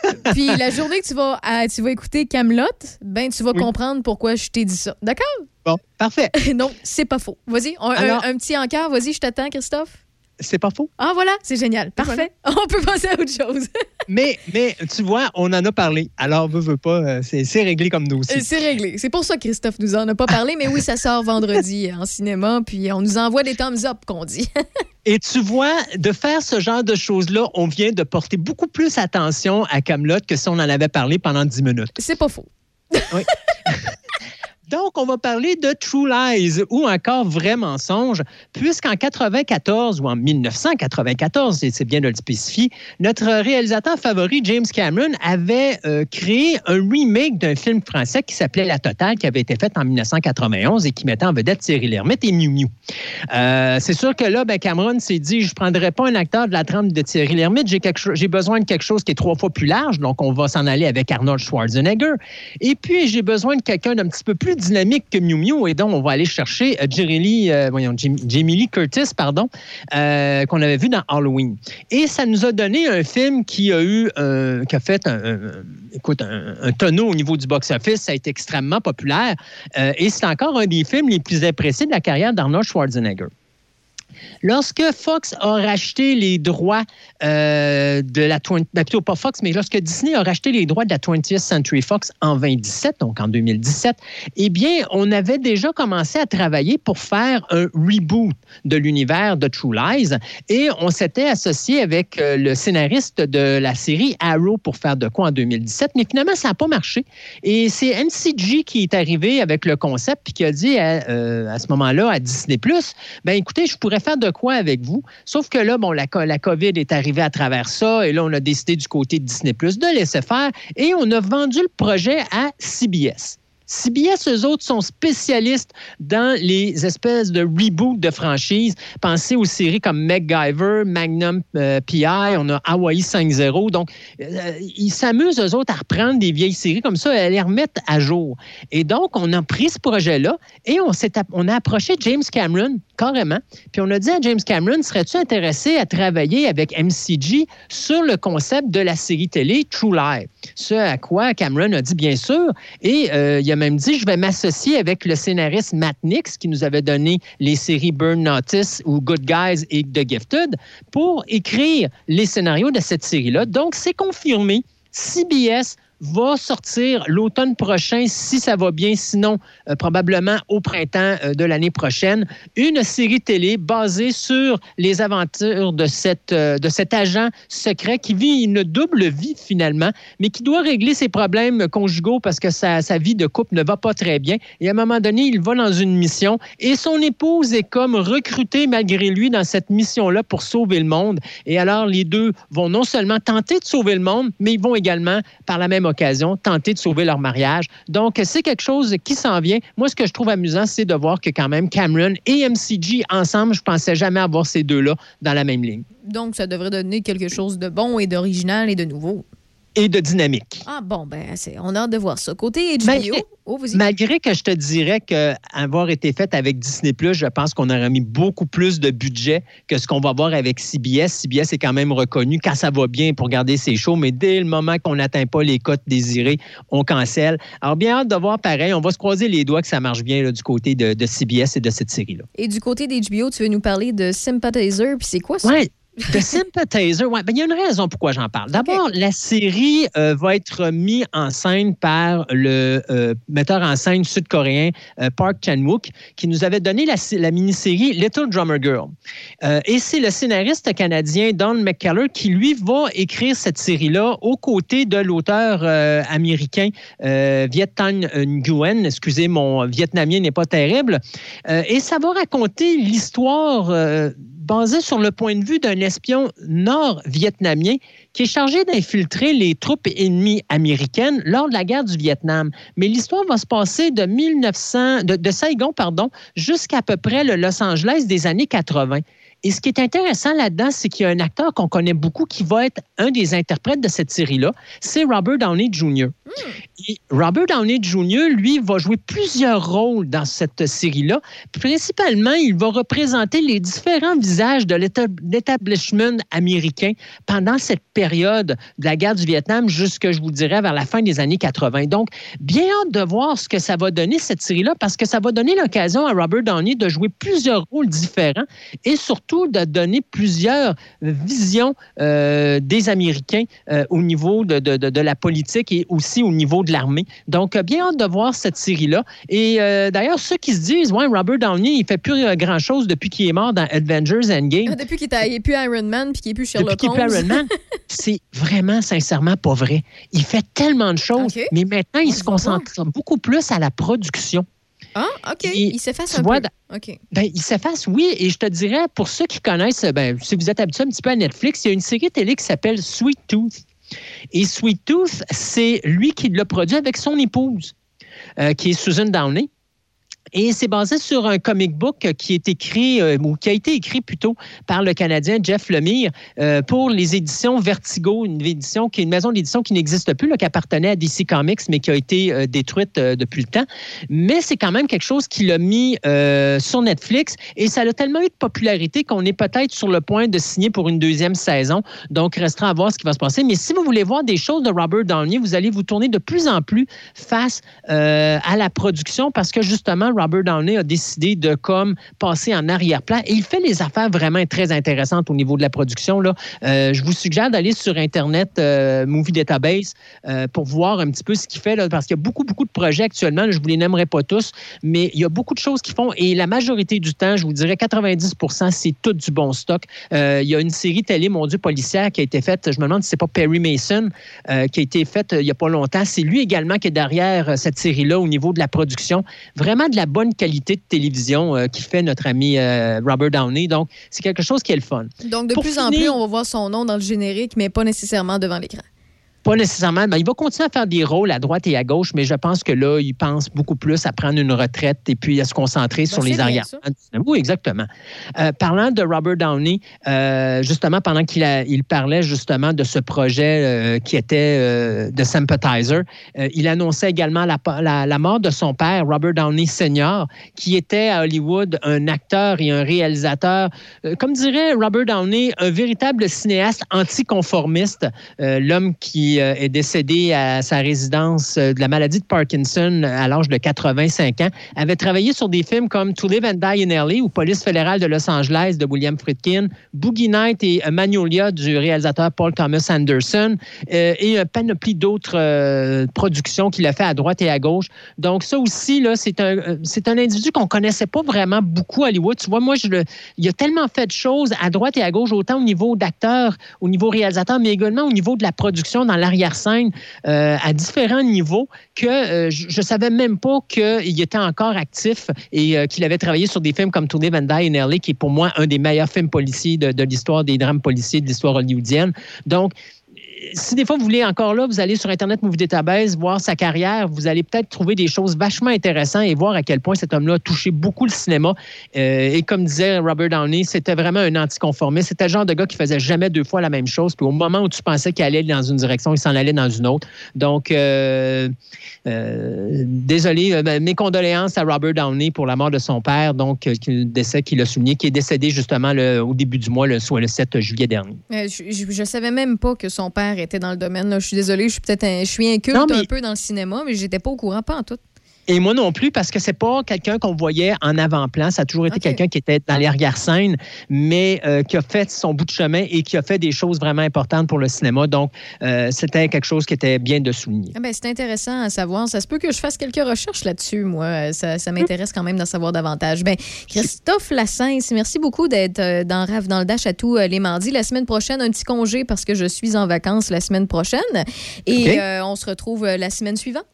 Puis la journée que tu vas, à- tu vas écouter Camelot, ben tu vas Oui. comprendre pourquoi je t'ai dit ça. D'accord? Bon, parfait. non, c'est pas faux. Vas-y, un, un petit encart. Vas-y, je t'attends, Christophe. C'est pas faux. Ah, voilà, c'est génial. Parfait. On peut passer à autre chose. Mais, mais tu vois, on en a parlé. Alors, veux, veux pas, euh, c'est réglé comme nous Euh, aussi. C'est réglé. C'est pour ça que Christophe nous en a pas parlé, mais oui, ça sort vendredi en cinéma, puis on nous envoie des thumbs up, qu'on dit. Et tu vois, de faire ce genre de choses-là, on vient de porter beaucoup plus attention à Camelot que si on en avait parlé pendant 10 minutes. C'est pas faux. Oui. Donc, on va parler de True Lies ou encore Vrai mensonge, puisqu'en 94 ou en 1994, et c'est bien de le spécifier, notre réalisateur favori, James Cameron, avait euh, créé un remake d'un film français qui s'appelait La Totale, qui avait été fait en 1991 et qui mettait en vedette Cyril Hermite et Miu Miu. Euh, c'est sûr que là, ben, Cameron s'est dit, je ne prendrai pas un acteur de la trempe de Thierry Lhermitte, j'ai, j'ai besoin de quelque chose qui est trois fois plus large, donc on va s'en aller avec Arnold Schwarzenegger. Et puis, j'ai besoin de quelqu'un d'un petit peu plus dynamique que Miu Miu, et donc on va aller chercher euh, Lee, euh, Jamie Lee Curtis, pardon, euh, qu'on avait vu dans Halloween. Et ça nous a donné un film qui a eu, qui a fait un, écoute, un, un tonneau au niveau du box-office, ça a été extrêmement populaire, et c'est encore un des films les plus appréciés de la carrière d'Arnold Schwarzenegger. Lorsque Fox a racheté les droits euh, de la 20, ben, plutôt pas Fox, mais lorsque Disney a racheté les droits de la 20th Century Fox en 2017, donc en 2017, eh bien, on avait déjà commencé à travailler pour faire un reboot de l'univers de True Lies et on s'était associé avec euh, le scénariste de la série Arrow pour faire de quoi en 2017, mais finalement, ça n'a pas marché. Et c'est NCG qui est arrivé avec le concept puis qui a dit à, euh, ce moment-là à Disney+, ben écoutez, je pourrais j'aimerais de quoi avec vous. Sauf que là, bon, la, la COVID est arrivée à travers ça, et là, on a décidé du côté de Disney Plus de laisser faire, et on a vendu le projet à CBS. CBS, eux autres, sont spécialistes dans les espèces de reboots de franchises. Pensez aux séries comme MacGyver, Magnum euh, PI, on a Hawaii 5.0. Donc, euh, ils s'amusent, eux autres, à reprendre des vieilles séries comme ça et à les remettre à jour. Et donc, on a pris ce projet-là et on, on a approché James Cameron, carrément. Puis on a dit à James Cameron, serais-tu intéressé à travailler avec MCG sur le concept de la série télé True Life? Ce à quoi Cameron a dit bien sûr. Et euh, il a même dit, je vais m'associer avec le scénariste Matt Nix, qui nous avait donné les séries Burn Notice ou Good Guys et The Gifted, pour écrire les scénarios de cette série-là. Donc, c'est confirmé. CBS va sortir l'automne prochain, si ça va bien, sinon euh, probablement au printemps euh, de l'année prochaine, une série télé basée sur les aventures de, cette, euh, de cet agent secret qui vit une double vie finalement, mais qui doit régler ses problèmes conjugaux parce que sa, sa vie de couple ne va pas très bien. Et à un moment donné, il va dans une mission et son épouse est comme recrutée malgré lui dans cette mission-là pour sauver le monde. Et alors, les deux vont non seulement tenter de sauver le monde, mais ils vont également, par la même occasion, tenter de sauver leur mariage. Donc, c'est quelque chose qui s'en vient. Moi, ce que je trouve amusant, c'est de voir que quand même Cameron et MCG ensemble, je pensais jamais avoir ces deux-là dans la même ligne. Donc, ça devrait donner quelque chose de bon et d'original et de nouveau. Et de dynamique. Ah bon, ben, on a hâte de voir ça. Côté HBO, Malgré, oh, vas-y. malgré que je te dirais qu'avoir été fait avec Disney, je pense qu'on aurait mis beaucoup plus de budget que ce qu'on va voir avec CBS. CBS est quand même reconnu quand ça va bien pour garder ses shows, mais dès le moment qu'on n'atteint pas les cotes désirées, on cancelle. Alors, bien hâte de voir pareil. On va se croiser les doigts que ça marche bien là, du côté de, de CBS et de cette série-là. Et du côté d'HBO, tu veux nous parler de Sympathizer, puis c'est quoi ça? The Sympathizer, ouais, ben, il y a une raison pourquoi j'en parle. D'abord, la série euh, va être mise en scène par le euh, metteur en scène sud-coréen euh, Park Chan-wook, qui nous avait donné la, la mini-série Little Drummer Girl. Et c'est le scénariste canadien Don McKellar qui, lui, va écrire cette série-là aux côtés de l'auteur américain Viet Thanh Nguyen. Excusez, mon vietnamien n'est pas terrible. Et ça va raconter l'histoire basée sur le point de vue d'un espion nord-vietnamien qui est chargé d'infiltrer les troupes ennemies américaines lors de la guerre du Vietnam. Mais l'histoire va se passer de 1900, de, Saigon, pardon, jusqu'à peu près le Los Angeles des années 80. Et ce qui est intéressant là-dedans, c'est qu'il y a un acteur qu'on connaît beaucoup qui va être un des interprètes de cette série-là. C'est Robert Downey Jr. Et Robert Downey Jr., lui, va jouer plusieurs rôles dans cette série-là. Principalement, il va représenter les différents visages de l'étab- l'établissement américain pendant cette période de la guerre du Vietnam jusque, je vous dirais, vers la fin des années 80. Donc, bien hâte de voir ce que ça va donner, cette série-là, parce que ça va donner l'occasion à Robert Downey de jouer plusieurs rôles différents et surtout de donner plusieurs visions euh, des Américains euh, au niveau de, de- de- la politique et aussi au niveau de l'armée. Donc, euh, bien hâte de voir cette série-là. Et euh, d'ailleurs, ceux qui se disent, ouais, Robert Downey, il fait plus grand-chose depuis qu'il est mort dans Avengers Endgame. Ah, Depuis qu'il n'est plus Iron Man puis qu'il n'est plus Sherlock Depuis qu'il Holmes. plus Iron Man, c'est vraiment, sincèrement pas vrai. Il fait tellement de choses, mais maintenant, il se concentre beaucoup plus à la production. Ah, OK. Et il s'efface un vois, peu. Ben, il s'efface, oui. Et je te dirais, pour ceux qui connaissent, ben, si vous êtes habitué un petit peu à Netflix, il y a une série télé qui s'appelle Sweet Tooth. Et Sweet Tooth, c'est lui qui l'a produit avec son épouse, euh, qui est Susan Downey. Et c'est basé sur un comic book qui est écrit, euh, ou qui a été écrit plutôt par le Canadien Jeff Lemire euh, pour les éditions Vertigo, une édition qui est une maison d'édition qui n'existe plus, qui appartenait à DC Comics, mais qui a été euh, détruite depuis le temps. Mais c'est quand même quelque chose qu'il a mis sur Netflix et ça a tellement eu de popularité qu'on est peut-être sur le point de signer pour une deuxième saison. Donc, restera à voir ce qui va se passer. Mais si vous voulez voir des choses de Robert Downey, vous allez vous tourner de plus en plus face à la production parce que justement, Robert Downey a décidé de comme passer en arrière-plan et il fait des affaires vraiment très intéressantes au niveau de la production. Là. Euh, je vous suggère d'aller sur Internet euh, Movie Database euh, pour voir un petit peu ce qu'il fait parce qu'il y a beaucoup, beaucoup de projets actuellement. Je ne vous les nommerai pas tous, mais il y a beaucoup de choses qu'ils font et la majorité du temps, je vous dirais 90% c'est tout du bon stock. Il y a une série télé, mon Dieu, policière qui a été faite, je me demande si c'est pas Perry Mason, qui a été faite il n'y a pas longtemps. C'est lui également qui est derrière cette série-là au niveau de la production. Vraiment de la bonne qualité de télévision euh, qui fait notre ami euh, Robert Downey. Donc, c'est quelque chose qui est le fun. Donc, de Pour plus en plus, on va voir son nom dans le générique, mais pas nécessairement devant l'écran. Pas nécessairement. Ben, il va continuer à faire des rôles à droite et à gauche, mais je pense que là, il pense beaucoup plus à prendre une retraite et puis à se concentrer sur Ben, c'est les arrières. Oui, exactement. Euh, parlant de Robert Downey, euh, justement, pendant qu'il a- il parlait justement de ce projet euh, qui était euh, de Sympathizer, euh, il annonçait également la, la- la mort de son père, Robert Downey Sr., qui était à Hollywood un acteur et un réalisateur, euh, comme dirait Robert Downey, un véritable cinéaste anticonformiste, l'homme qui euh, est décédé à sa résidence euh, de la maladie de Parkinson à l'âge de 85 ans, avait travaillé sur des films comme To Live and Die in LA ou Police fédérale de Los Angeles de William Friedkin, Boogie Night et euh, Magnolia du réalisateur Paul Thomas Anderson et un panoplie d'autres productions qu'il a fait à droite et à gauche. Donc ça aussi, c'est un, un individu qu'on connaissait pas vraiment beaucoup à Hollywood. Tu vois, moi, je le, il a tellement fait de choses à droite et à gauche, autant au niveau d'acteur, au niveau réalisateur, mais également au niveau de la production dans l'arrière-scène, euh, à différents niveaux, que euh, je, je savais même pas qu'il était encore actif et euh, qu'il avait travaillé sur des films comme To Live and Die in LA, qui est pour moi un des meilleurs films policiers de, de l'histoire des drames policiers de l'histoire hollywoodienne. Donc, si des fois vous voulez encore là, vous allez sur Internet Movie Database voir sa carrière, vous allez peut-être trouver des choses vachement intéressantes et voir à quel point cet homme-là a touché beaucoup le cinéma. Euh, et comme disait Robert Downey, c'était vraiment un anticonformiste. C'était le genre de gars qui faisait jamais deux fois la même chose. Puis au moment où tu pensais qu'il allait dans une direction, il s'en allait dans une autre. Donc, euh, euh, désolé, ben, mes condoléances à Robert Downey pour la mort de son père, donc le décès qu'il a qui est décédé justement au début du mois, le, soit le 7 juillet dernier. Je, je savais même pas que son père était dans le domaine. là. Je suis désolée, je suis peut-être un- je suis inculte Non, mais- un peu dans le cinéma, mais j'étais pas au courant, pas en tout. Et moi non plus, parce que c'est pas quelqu'un qu'on voyait en avant-plan. Ça a toujours été quelqu'un qui était dans l'arrière-scène, mais euh, qui a fait son bout de chemin et qui a fait des choses vraiment importantes pour le cinéma. Donc, euh, c'était quelque chose qui était bien de souligner. Ah ben, c'est intéressant à savoir. Ça se peut que je fasse quelques recherches là-dessus, moi. Euh, Ça, ça m'intéresse quand même d'en savoir davantage. Ben, Christophe Lassens, merci beaucoup d'être dans RAF dans le Dash à tous les mardis. La semaine prochaine, un petit congé parce que je suis en vacances la semaine prochaine. Et euh, on se retrouve la semaine suivante.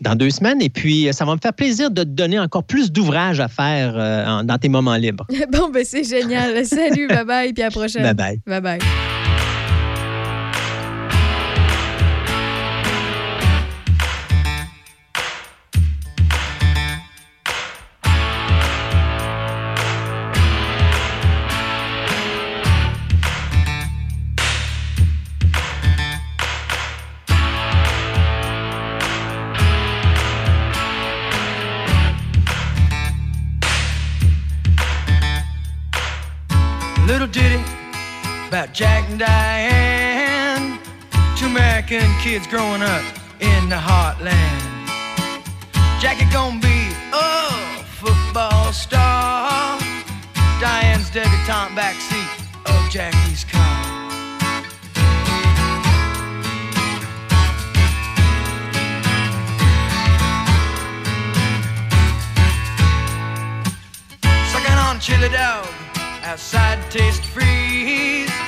Dans deux semaines. Et puis, ça va me faire plaisir de te donner encore plus d'ouvrages à faire euh, en- dans tes moments libres. bon, ben c'est génial. Salut, bye-bye, puis à la prochaine. Bye-bye. Bye-bye. Little about Jack and Diane. Two American kids growing up in the heartland. Jackie gonna be a football star. Diane's debutante backseat of Jackie's car. Sucking on chili dog outside taste freeze.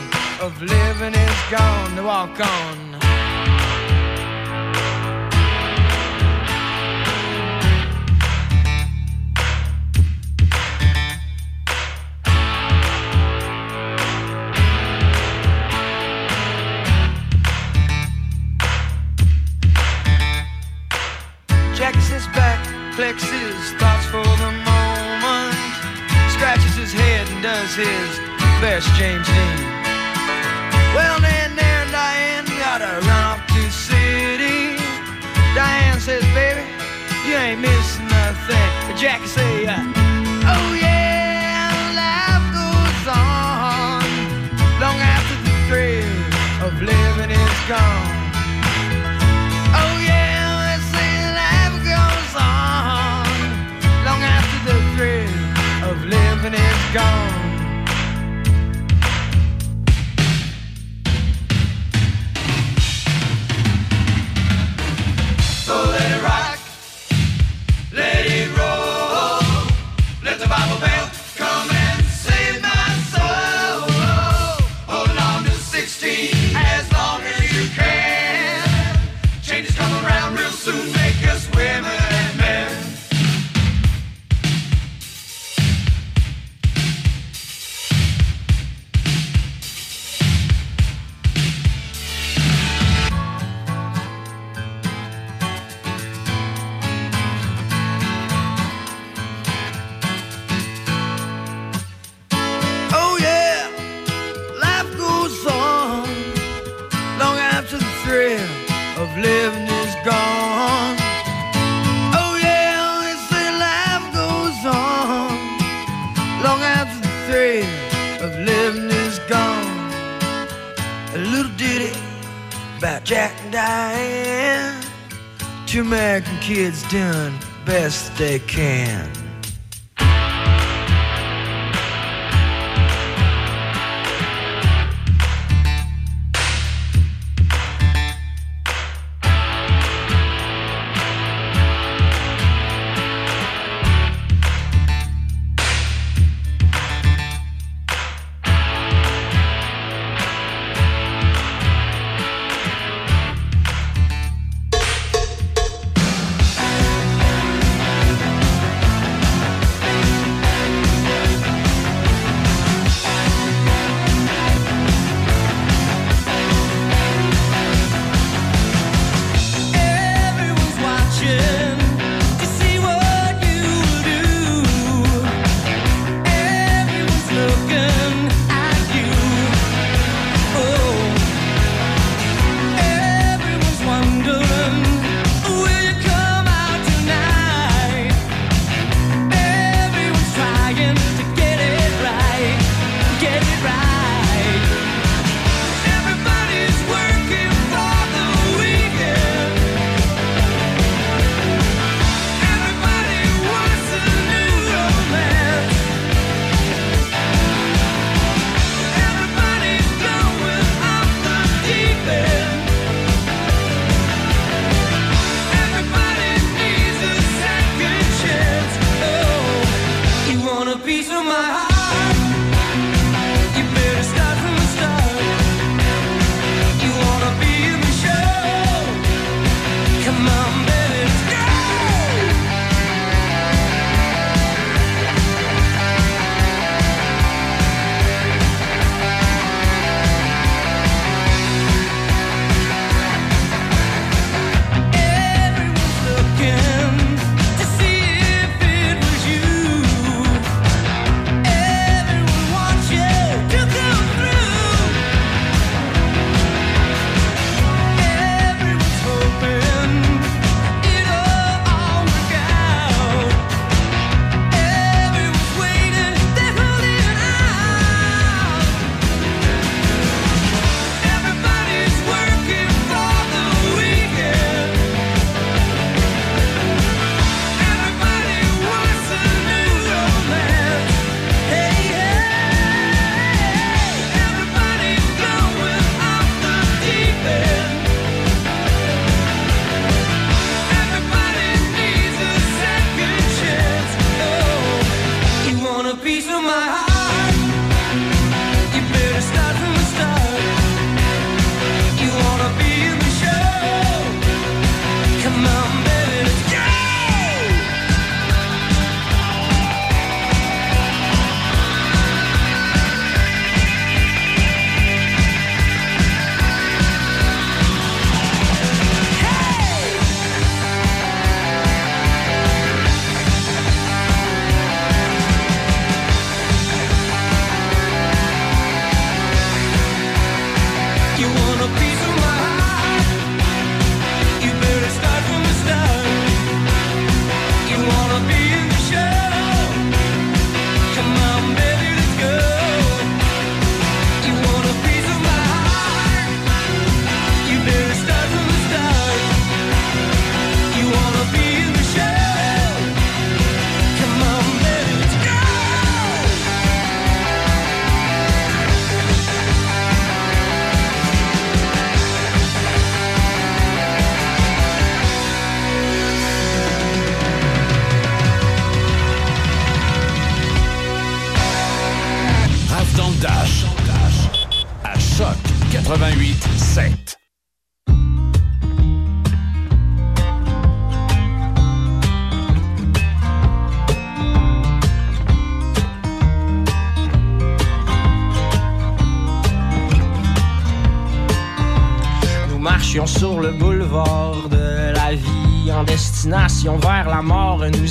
of living is gone. To walk on. Jackie sits back, flexes thoughts for the moment, scratches his head and does his best James Dean. Well, then there, Diane gotta run off to city. Diane says, baby, you ain't missing nothing. Jackie say, uh, oh yeah, life goes on long after the thrill of living is gone. Jack and Diane. Two American kids doing best they can.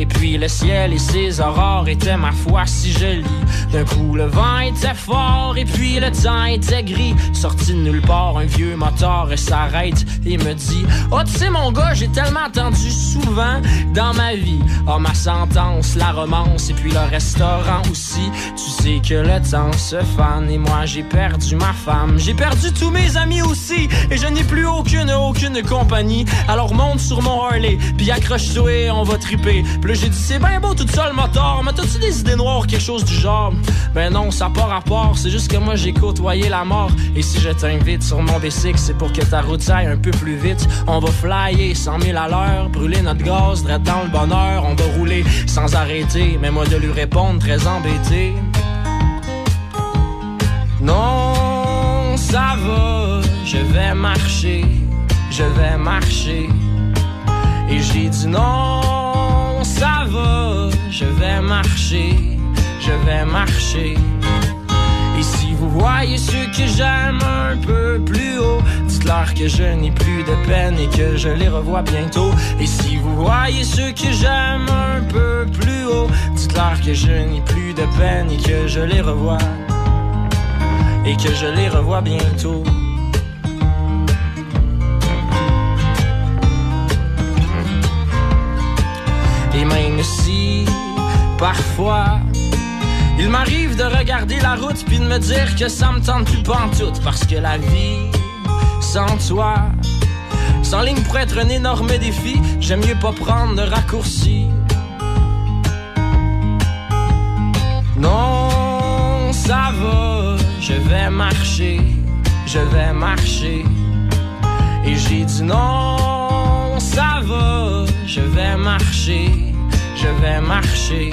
et puis le ciel et ses aurores étaient ma foi si jolis D'un coup le vent était fort et puis le temps était gris. Sorti de nulle part un vieux moteur s'arrête et me dit Oh tu sais mon gars j'ai tellement entendu souvent dans ma vie. Oh ma sentence, la romance et puis le restaurant aussi. Tu sais que le temps se fane et moi j'ai perdu ma femme. J'ai perdu tous mes amis aussi et je n'ai plus aucune, aucune compagnie. Alors monte sur mon Harley, puis accroche-toi et on va triper. Puis j'ai dit, c'est bien beau tout le moteur, mais t'as-tu des idées noires, quelque chose du genre? Ben non, ça n'a pas rapport, c'est juste que moi j'ai côtoyé la mort. Et si je t'invite sur mon B6, c'est pour que ta route aille un peu plus vite. On va flyer 100 000 à l'heure, brûler notre gaz, direct dans le bonheur. On va rouler sans arrêter, mais moi de lui répondre très embêté. Non, ça va, je vais marcher, je vais marcher. Et j'ai dit non, ça va, je vais marcher, je vais marcher. Et si vous voyez ceux que j'aime un peu plus haut, dites-leur que je n'ai plus de peine et que je les revois bientôt. Et si vous voyez ceux que j'aime un peu plus haut, dites-leur que je n'ai plus de peine et que je les revois. Et que je les revois bientôt. Et même si, parfois, il m'arrive de regarder la route puis de me dire que ça me tente plus pantoute parce que la vie, sans toi, sans ligne pourrait être un énorme défi. J'aime mieux pas prendre de raccourcis. Non, ça va, je vais marcher, je vais marcher. Et j'ai dit non, ça va, je vais marcher, je vais marcher.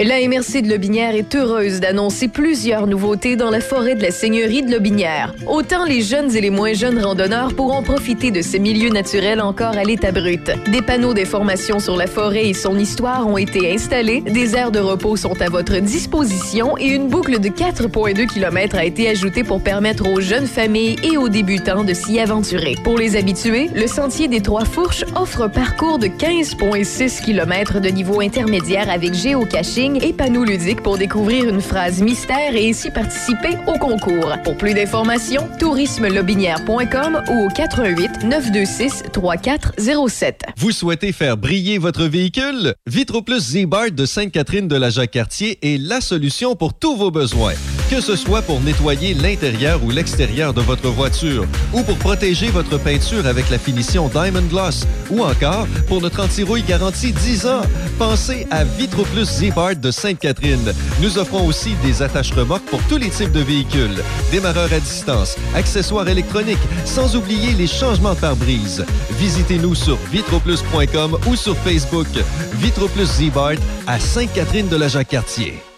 La MRC de Lobinière est heureuse d'annoncer plusieurs nouveautés dans la forêt de la Seigneurie de Lobinière. Autant les jeunes et les moins jeunes randonneurs pourront profiter de ces milieux naturels encore à l'état brut. Des panneaux d'information sur la forêt et son histoire ont été installés, des aires de repos sont à votre disposition et une boucle de 4,2 km a été ajoutée pour permettre aux jeunes familles et aux débutants de s'y aventurer. Pour les habitués, le Sentier des Trois Fourches offre un parcours de 15,6 km de niveau intermédiaire avec géocaching et panneaux ludiques pour découvrir une phrase mystère et ainsi participer au concours. Pour plus d'informations, tourismelobinière.com ou au 88 926 3407. Vous souhaitez faire briller votre véhicule? Vitroplus Z-Bart de Sainte-Catherine de la Jacques-Cartier est la solution pour tous vos besoins. Que ce soit pour nettoyer l'intérieur ou l'extérieur de votre voiture, ou pour protéger votre peinture avec la finition Diamond Gloss, ou encore pour notre anti-rouille garantie 10 ans, pensez à Vitroplus Z-Bart de Sainte-Catherine. Nous offrons aussi des attaches remorques pour tous les types de véhicules, démarreurs à distance, accessoires électroniques, sans oublier les changements de pare-brise. Visitez-nous sur vitroplus.com ou sur Facebook. Vitroplus Z-Bart à Sainte-Catherine de la Jacques-Cartier.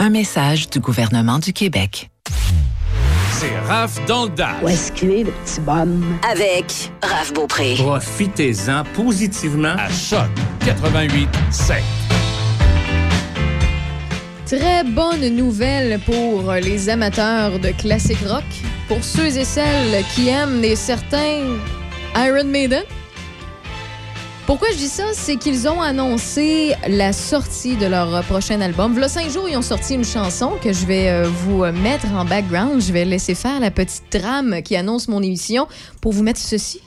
Un message du gouvernement du Québec. C'est Raph dans le Dash. Où est-ce qu'il est, le petit bonhomme? Avec Raph Beaupré. Profitez-en positivement à Choc 88 7. Très bonne nouvelle pour les amateurs de classique rock. Pour ceux et celles qui aiment des certains Iron Maiden. Pourquoi je dis ça? C'est qu'ils ont annoncé la sortie de leur prochain album. V'là cinq jours, ils ont sorti une chanson que je vais euh, vous mettre en background. Je vais laisser faire la petite trame qui annonce mon émission pour vous mettre ceci.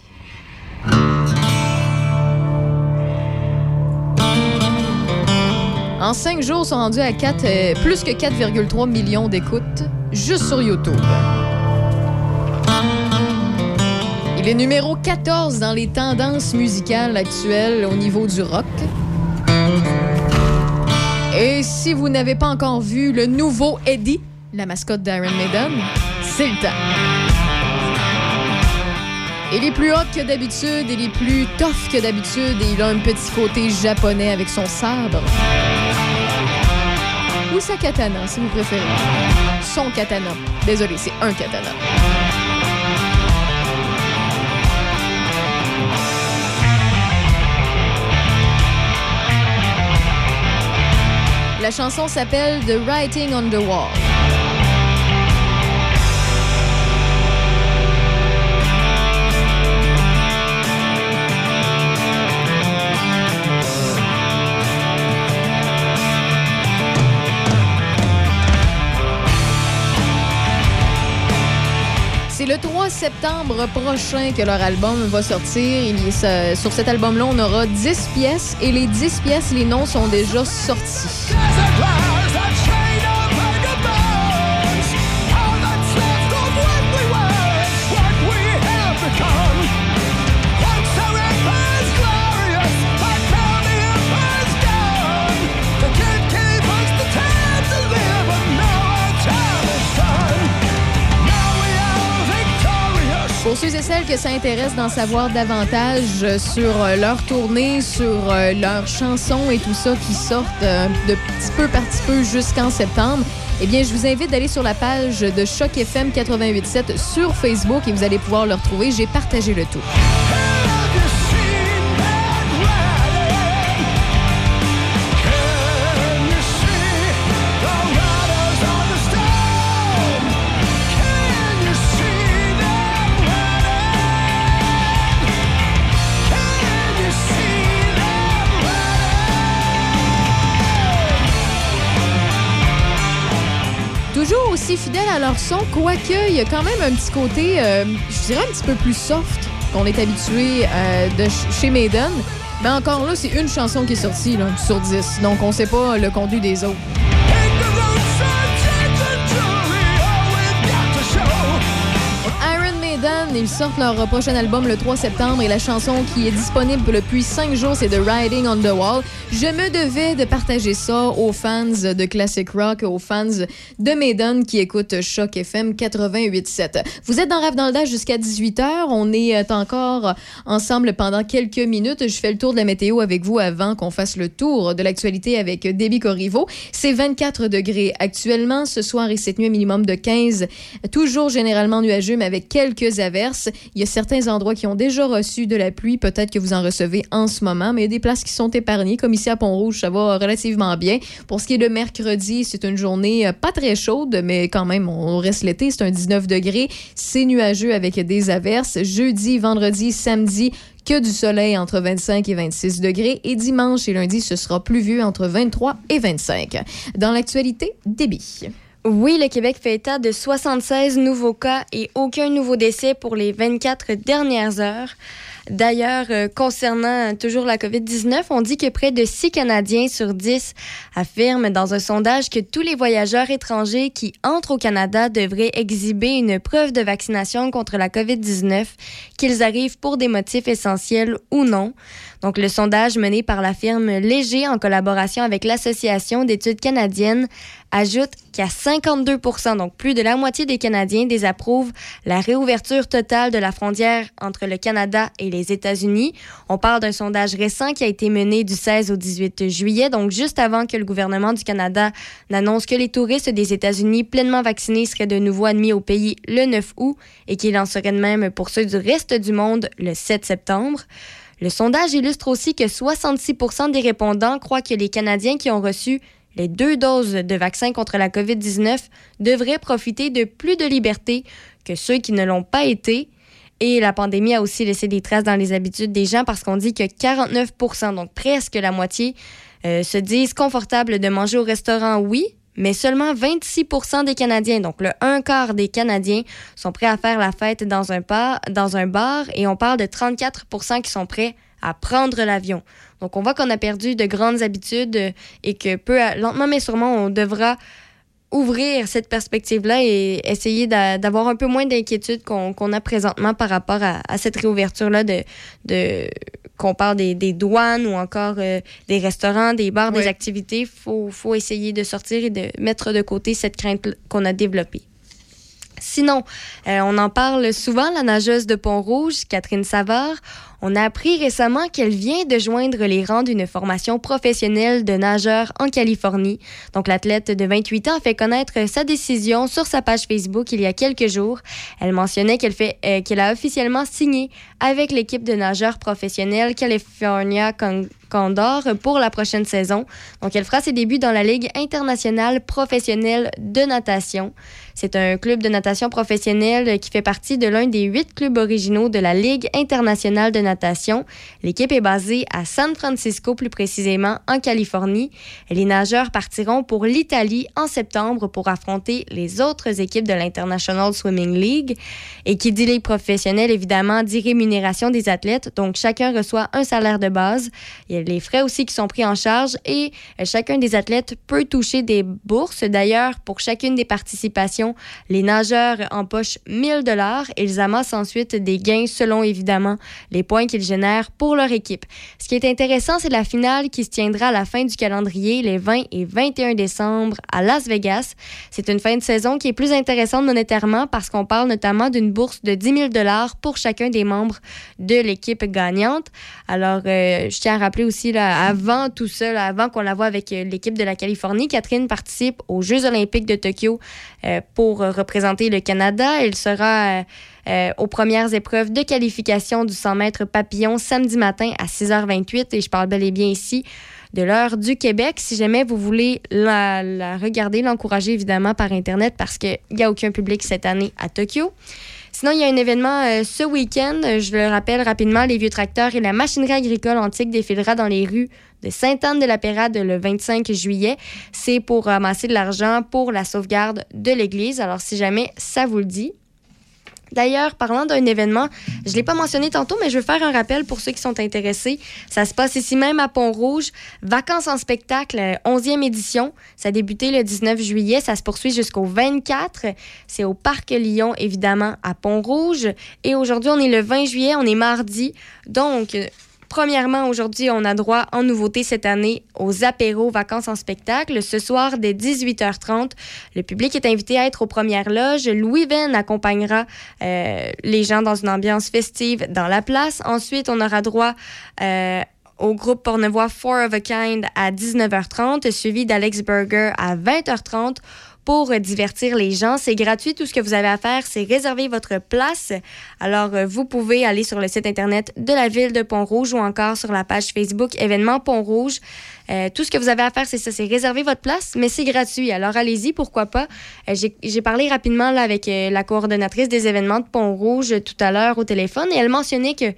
En cinq jours, ils sont rendus à 4, euh, plus que 4,3 millions d'écoutes juste sur YouTube. Il est numéro 14 dans les tendances musicales actuelles au niveau du rock. Et si vous n'avez pas encore vu le nouveau Eddie, la mascotte d'Iron Maiden, c'est le temps. Il est plus hot que d'habitude, il est plus tough que d'habitude et il a un petit côté japonais avec son sabre. Ou sa katana, si vous préférez. Son katana. Désolé, c'est un katana. La chanson s'appelle The Writing on the Wall. Le 3 septembre prochain que leur album va sortir. Sur cet album-là, on aura 10 pièces et les 10 pièces, les noms sont déjà sortis. Pour ceux et celles que ça intéresse d'en savoir davantage euh, sur euh, leur tournée, sur euh, leurs chansons et tout ça qui sortent de petit peu par petit peu jusqu'en septembre, eh bien, je vous invite d'aller sur la page de Choc FM 88.7 sur Facebook et vous allez pouvoir le retrouver. J'ai partagé le tout. À leur son, quoique il y a quand même un petit côté, euh, je dirais un petit peu plus soft qu'on est habitué euh, chez Maiden. Mais encore là, c'est une chanson qui est sortie là, sur 10. Donc on sait pas le contenu des autres. Ils sortent leur prochain album le 3 septembre et la chanson qui est disponible depuis 5 jours, c'est The Riding on the Wall. Je me devais de partager ça aux fans de Classic Rock, aux fans de Maiden qui écoutent Choc FM 88.7. Vous êtes dans Rave dans jusqu'à 18h. On est euh, encore ensemble pendant quelques minutes. Je fais le tour de la météo avec vous avant qu'on fasse le tour de l'actualité avec Déby Corriveau. C'est 24 degrés actuellement. Ce soir et cette nuit, minimum de 15. Toujours généralement nuageux, mais avec quelques averses. Il y a certains endroits qui ont déjà reçu de la pluie. Peut-être que vous en recevez en ce moment, mais il y a des places qui sont épargnées, comme ici à Pont-Rouge, ça va relativement bien. Pour ce qui est de mercredi, c'est une journée euh, pas très chaude, mais quand même, on reste l'été. C'est un 19 degrés. C'est nuageux avec des averses. Jeudi, vendredi, samedi, que du soleil entre 25 et 26 degrés. Et dimanche et lundi, ce sera pluvieux entre 23 et 25. Dans l'actualité, débit. Oui, le Québec fait état de 76 nouveaux cas et aucun nouveau décès pour les 24 dernières heures. D'ailleurs, euh, concernant toujours la COVID-19, on dit que près de 6 Canadiens sur 10 affirment dans un sondage que tous les voyageurs étrangers qui entrent au Canada devraient exhiber une preuve de vaccination contre la COVID-19, qu'ils arrivent pour des motifs essentiels ou non. Donc, le sondage mené par la firme Léger en collaboration avec l'Association d'études canadiennes ajoute qu'à 52 donc plus de la moitié des Canadiens désapprouvent la réouverture totale de la frontière entre le Canada et les États-Unis. On parle d'un sondage récent qui a été mené du 16 au 18 juillet, donc juste avant que le gouvernement du Canada n'annonce que les touristes des États-Unis pleinement vaccinés seraient de nouveau admis au pays le 9 août et qu'il en serait de même pour ceux du reste du monde le 7 septembre. Le sondage illustre aussi que 66% des répondants croient que les Canadiens qui ont reçu les deux doses de vaccin contre la COVID-19 devraient profiter de plus de liberté que ceux qui ne l'ont pas été. Et la pandémie a aussi laissé des traces dans les habitudes des gens parce qu'on dit que 49% donc presque la moitié, euh, se disent confortables de manger au restaurant, oui, mais seulement 26% des Canadiens, donc le un quart des Canadiens, sont prêts à faire la fête dans un, bar, dans un bar et on parle de 34% qui sont prêts à prendre l'avion. Donc on voit qu'on a perdu de grandes habitudes euh, et que peu à- lentement mais sûrement on devra ouvrir cette perspective-là et essayer d'a- d'avoir un peu moins d'inquiétude qu'on a présentement par rapport à, à cette réouverture-là de, de qu'on parle des, des douanes ou encore euh, des restaurants, des bars, des activités. Il faut, faut essayer de sortir et de mettre de côté cette crainte qu'on a développée. Sinon, euh, on en parle souvent, la nageuse de Pont-Rouge, Catherine Savard. On a appris récemment qu'elle vient de joindre les rangs d'une formation professionnelle de nageur en Californie. Donc, l'athlète de 28 ans a fait connaître sa décision sur sa page Facebook il y a quelques jours. Elle mentionnait qu'elle euh, a officiellement signé avec l'équipe de nageurs professionnels California Con- Condor pour la prochaine saison. Donc, elle fera ses débuts dans la Ligue internationale professionnelle de natation. C'est un club de natation professionnel qui fait partie de l'un des huit clubs originaux de la Ligue internationale de natation. L'équipe est basée à San Francisco, plus précisément en Californie. Les nageurs partiront pour l'Italie en septembre pour affronter les autres équipes de l'International Swimming League. Et qui dit ligue professionnelle, évidemment, dit rémunération des athlètes. Donc, chacun reçoit un salaire de base. Il y a les frais aussi qui sont pris en charge et euh, chacun des athlètes peut toucher des bourses. D'ailleurs, pour chacune des participations, les nageurs empochent 1000 dollars et ils amassent ensuite des gains selon évidemment les points qu'ils génèrent pour leur équipe. Ce qui est intéressant, c'est la finale qui se tiendra à la fin du calendrier les 20 et 21 décembre à Las Vegas. C'est une fin de saison qui est plus intéressante monétairement parce qu'on parle notamment d'une bourse de 10 000 dollars pour chacun des membres de l'équipe gagnante. Alors, euh, je tiens à rappeler aussi, là, avant tout ça, avant qu'on la voit avec euh, l'équipe de la Californie, Catherine participe aux Jeux olympiques de Tokyo euh, pour représenter le Canada. Elle sera aux premières épreuves de qualification du 100 mètres papillon samedi matin à 6h28 et je parle bel et bien ici de l'heure du Québec. Si jamais vous voulez la, la regarder, l'encourager évidemment par Internet parce qu'il n'y a aucun public cette année à Tokyo. Sinon, il y a un événement euh, ce week-end. Je le rappelle rapidement, les vieux tracteurs et la machinerie agricole antique défilera dans les rues de Sainte-Anne-de-la-Pérade le 25 juillet. C'est pour ramasser de l'argent pour la sauvegarde de l'Église. Alors, si jamais ça vous le dit. D'ailleurs, parlant d'un événement, je ne l'ai pas mentionné tantôt, mais je veux faire un rappel pour ceux qui sont intéressés. Ça se passe ici même à Pont-Rouge. Vacances en spectacle, euh, 11e édition. Ça a débuté le 19 juillet. Ça se poursuit jusqu'au 24. C'est au Parc Lyon, évidemment, à Pont-Rouge. Et aujourd'hui, on est le 20 juillet, on est mardi. Donc, Premièrement, aujourd'hui, on a droit en nouveauté cette année aux apéros vacances en spectacle. Ce soir, dès 18h30, le public est invité à être aux premières loges. Louis Venn accompagnera euh, les gens dans une ambiance festive dans la place. Ensuite, on aura droit euh, au groupe pornevois Four of a Kind à 19h30, suivi d'Alex Burger à 20h30 pour divertir les gens. C'est gratuit. Tout ce que vous avez à faire, c'est réserver votre place. Alors, euh, vous pouvez aller sur le site Internet de la ville de Pont-Rouge ou encore sur la page Facebook événement Pont-Rouge. Euh, tout ce que vous avez à faire, c'est ça, c'est réserver votre place, mais c'est gratuit. Alors, allez-y, pourquoi pas. Euh, J'ai parlé rapidement là, avec euh, la coordonnatrice des événements de Pont-Rouge tout à l'heure au téléphone et elle mentionnait que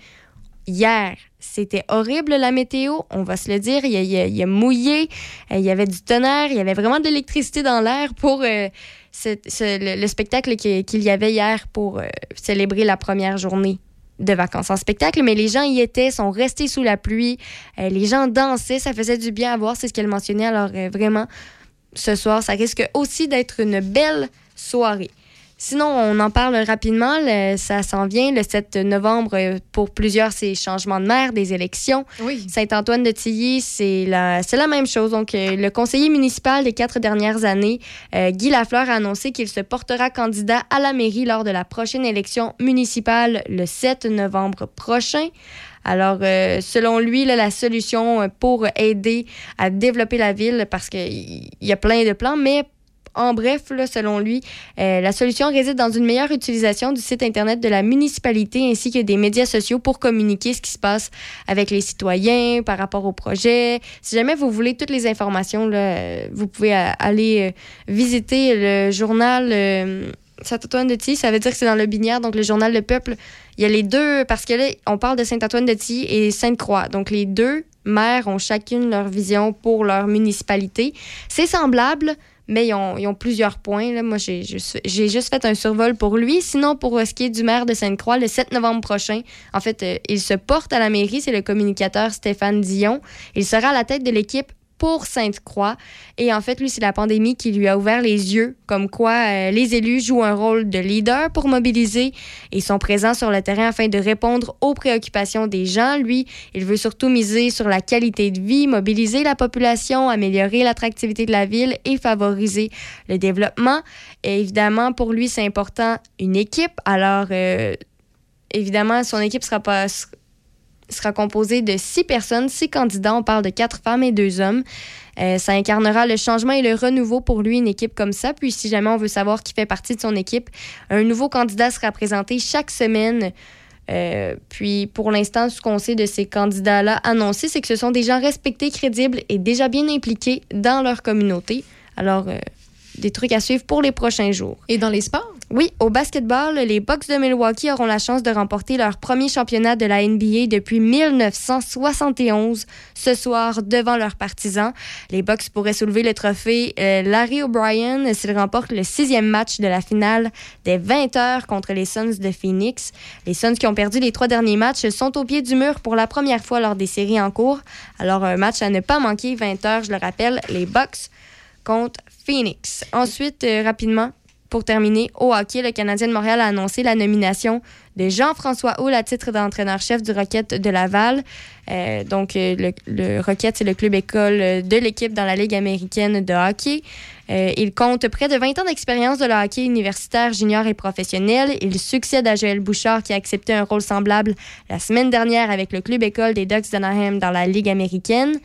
hier, c'était horrible la météo, on va se le dire. Il y a, mouillé, euh, il y avait du tonnerre, il y avait vraiment de l'électricité dans l'air pour euh, le, le spectacle qui- qu'il y avait hier pour euh, célébrer la première journée de vacances en spectacle. Mais les gens y étaient, sont restés sous la pluie, les gens dansaient, ça faisait du bien à voir, c'est ce qu'elle mentionnait. Alors vraiment, ce soir, ça risque aussi d'être une belle soirée. Sinon, on en parle rapidement. le- ça s'en vient le 7 novembre. euh, Pour plusieurs, c'est changement de maire, des élections. Saint-Antoine de Tilly, c'est la, même chose. Donc, euh, le conseiller municipal des quatre dernières années, euh, Guy Lafleur, a annoncé qu'il se portera candidat à la mairie lors de la prochaine élection municipale le 7 novembre prochain. Alors, euh, selon lui, là, la solution pour aider à développer la ville, parce qu'il y a plein de plans, mais en bref, selon lui, euh, la solution réside dans une meilleure utilisation du site Internet de la municipalité ainsi que des médias sociaux pour communiquer ce qui se passe avec les citoyens par rapport au projet. Si jamais vous voulez toutes les informations, euh, vous pouvez euh, aller visiter le journal euh, Saint-Antoine de Tilly. Ça veut dire que c'est dans le Binière, donc le journal Le Peuple. Il y a les deux, parce que là, on parle de Saint-Antoine de Tilly et Sainte-Croix. Donc les deux maires ont chacune leur vision pour leur municipalité. C'est semblable, mais ils ont, plusieurs points. Là. Moi, j'ai juste, j'ai juste fait un survol pour lui. Sinon, pour euh, ce qui est du maire de Sainte-Croix, le 7 novembre prochain, en fait, euh, il se porte à la mairie. C'est le communicateur Stéphane Dion. Il sera à la tête de l'équipe pour Sainte-Croix. Et en fait, lui, c'est la pandémie qui lui a ouvert les yeux, comme quoi euh, les élus jouent un rôle de leader pour mobiliser et sont présents sur le terrain afin de répondre aux préoccupations des gens. Lui, il veut surtout miser sur la qualité de vie, mobiliser la population, améliorer l'attractivité de la ville et favoriser le développement. Et évidemment, pour lui, c'est important une équipe. Alors, euh, évidemment, son équipe sera pas sera composée de six personnes, six candidats. On parle de quatre femmes et deux hommes. Euh, ça incarnera le changement et le renouveau pour lui, une équipe comme ça. Puis, si jamais on veut savoir qui fait partie de son équipe, un nouveau candidat sera présenté chaque semaine. Euh, puis, pour l'instant, ce qu'on sait de ces candidats-là annoncés, c'est que ce sont des gens respectés, crédibles et déjà bien impliqués dans leur communauté. Alors, euh, des trucs à suivre pour les prochains jours. Et dans les sports? Oui, au basketball, les Bucks de Milwaukee auront la chance de remporter leur premier championnat de la NBA depuis 1971 ce soir devant leurs partisans. Les Bucks pourraient soulever le trophée euh, Larry O'Brien s'ils remportent le sixième match de la finale des 20 heures contre les Suns de Phoenix. Les Suns qui ont perdu les trois derniers matchs sont au pied du mur pour la première fois lors des séries en cours. Alors un match à ne pas manquer, 20 heures, je le rappelle, les Bucks contre Phoenix. Ensuite, euh, rapidement, pour terminer, au hockey, le Canadien de Montréal a annoncé la nomination de Jean-François Houle à titre d'entraîneur-chef du Rocket de Laval. Euh, donc, euh, le, le Rocket, c'est le club école de l'équipe dans la Ligue américaine de hockey. Il compte près de 20 ans d'expérience de le hockey universitaire, junior et professionnel. Il succède à Joël Bouchard qui a accepté un rôle semblable la semaine dernière avec le club école des Ducks d'Anaheim dans la Ligue américaine.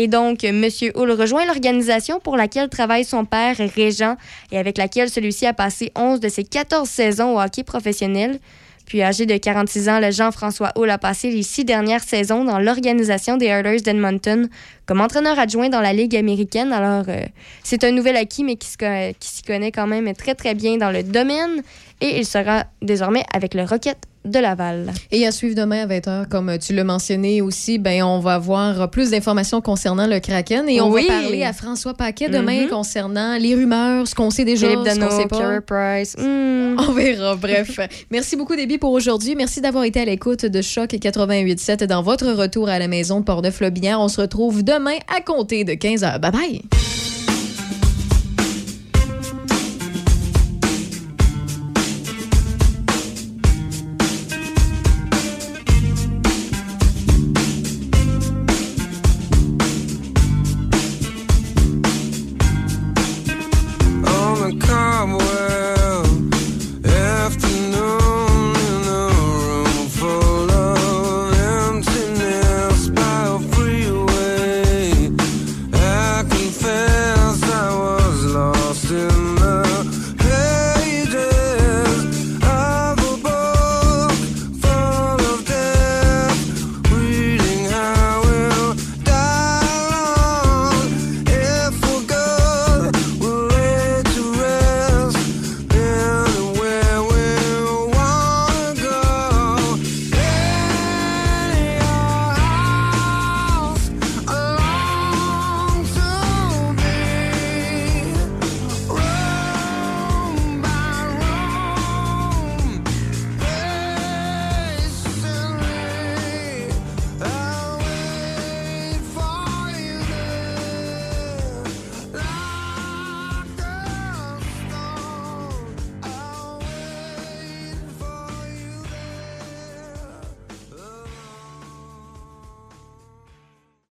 Et donc, M. Hull rejoint l'organisation pour laquelle travaille son père, Régent, et avec laquelle celui-ci a passé 11 de ses 14 saisons au hockey professionnel. Puis, âgé de 46 ans, le Jean-François Hull a passé les six dernières saisons dans l'organisation des Oilers d'Edmonton comme entraîneur adjoint dans la Ligue américaine. Alors, euh, c'est un nouvel acquis, mais qui, se qui s'y connaît quand même très, très bien dans le domaine. Et il sera désormais avec le Rocket de Laval. Et à suivre demain à 20h, comme tu l'as mentionné aussi, ben, on va avoir plus d'informations concernant le Kraken et on Oui. va parler à François Paquet demain Mhm. concernant les rumeurs, ce qu'on sait déjà, Philippe ce qu'on Dano, sait pas. Price. Hmm. On verra, bref. Merci beaucoup, Déby, pour aujourd'hui. Merci d'avoir été à l'écoute de Choc 88.7 dans votre retour à la maison de Portneuf-Lobinière. On se retrouve à compter de 15h. Bye bye!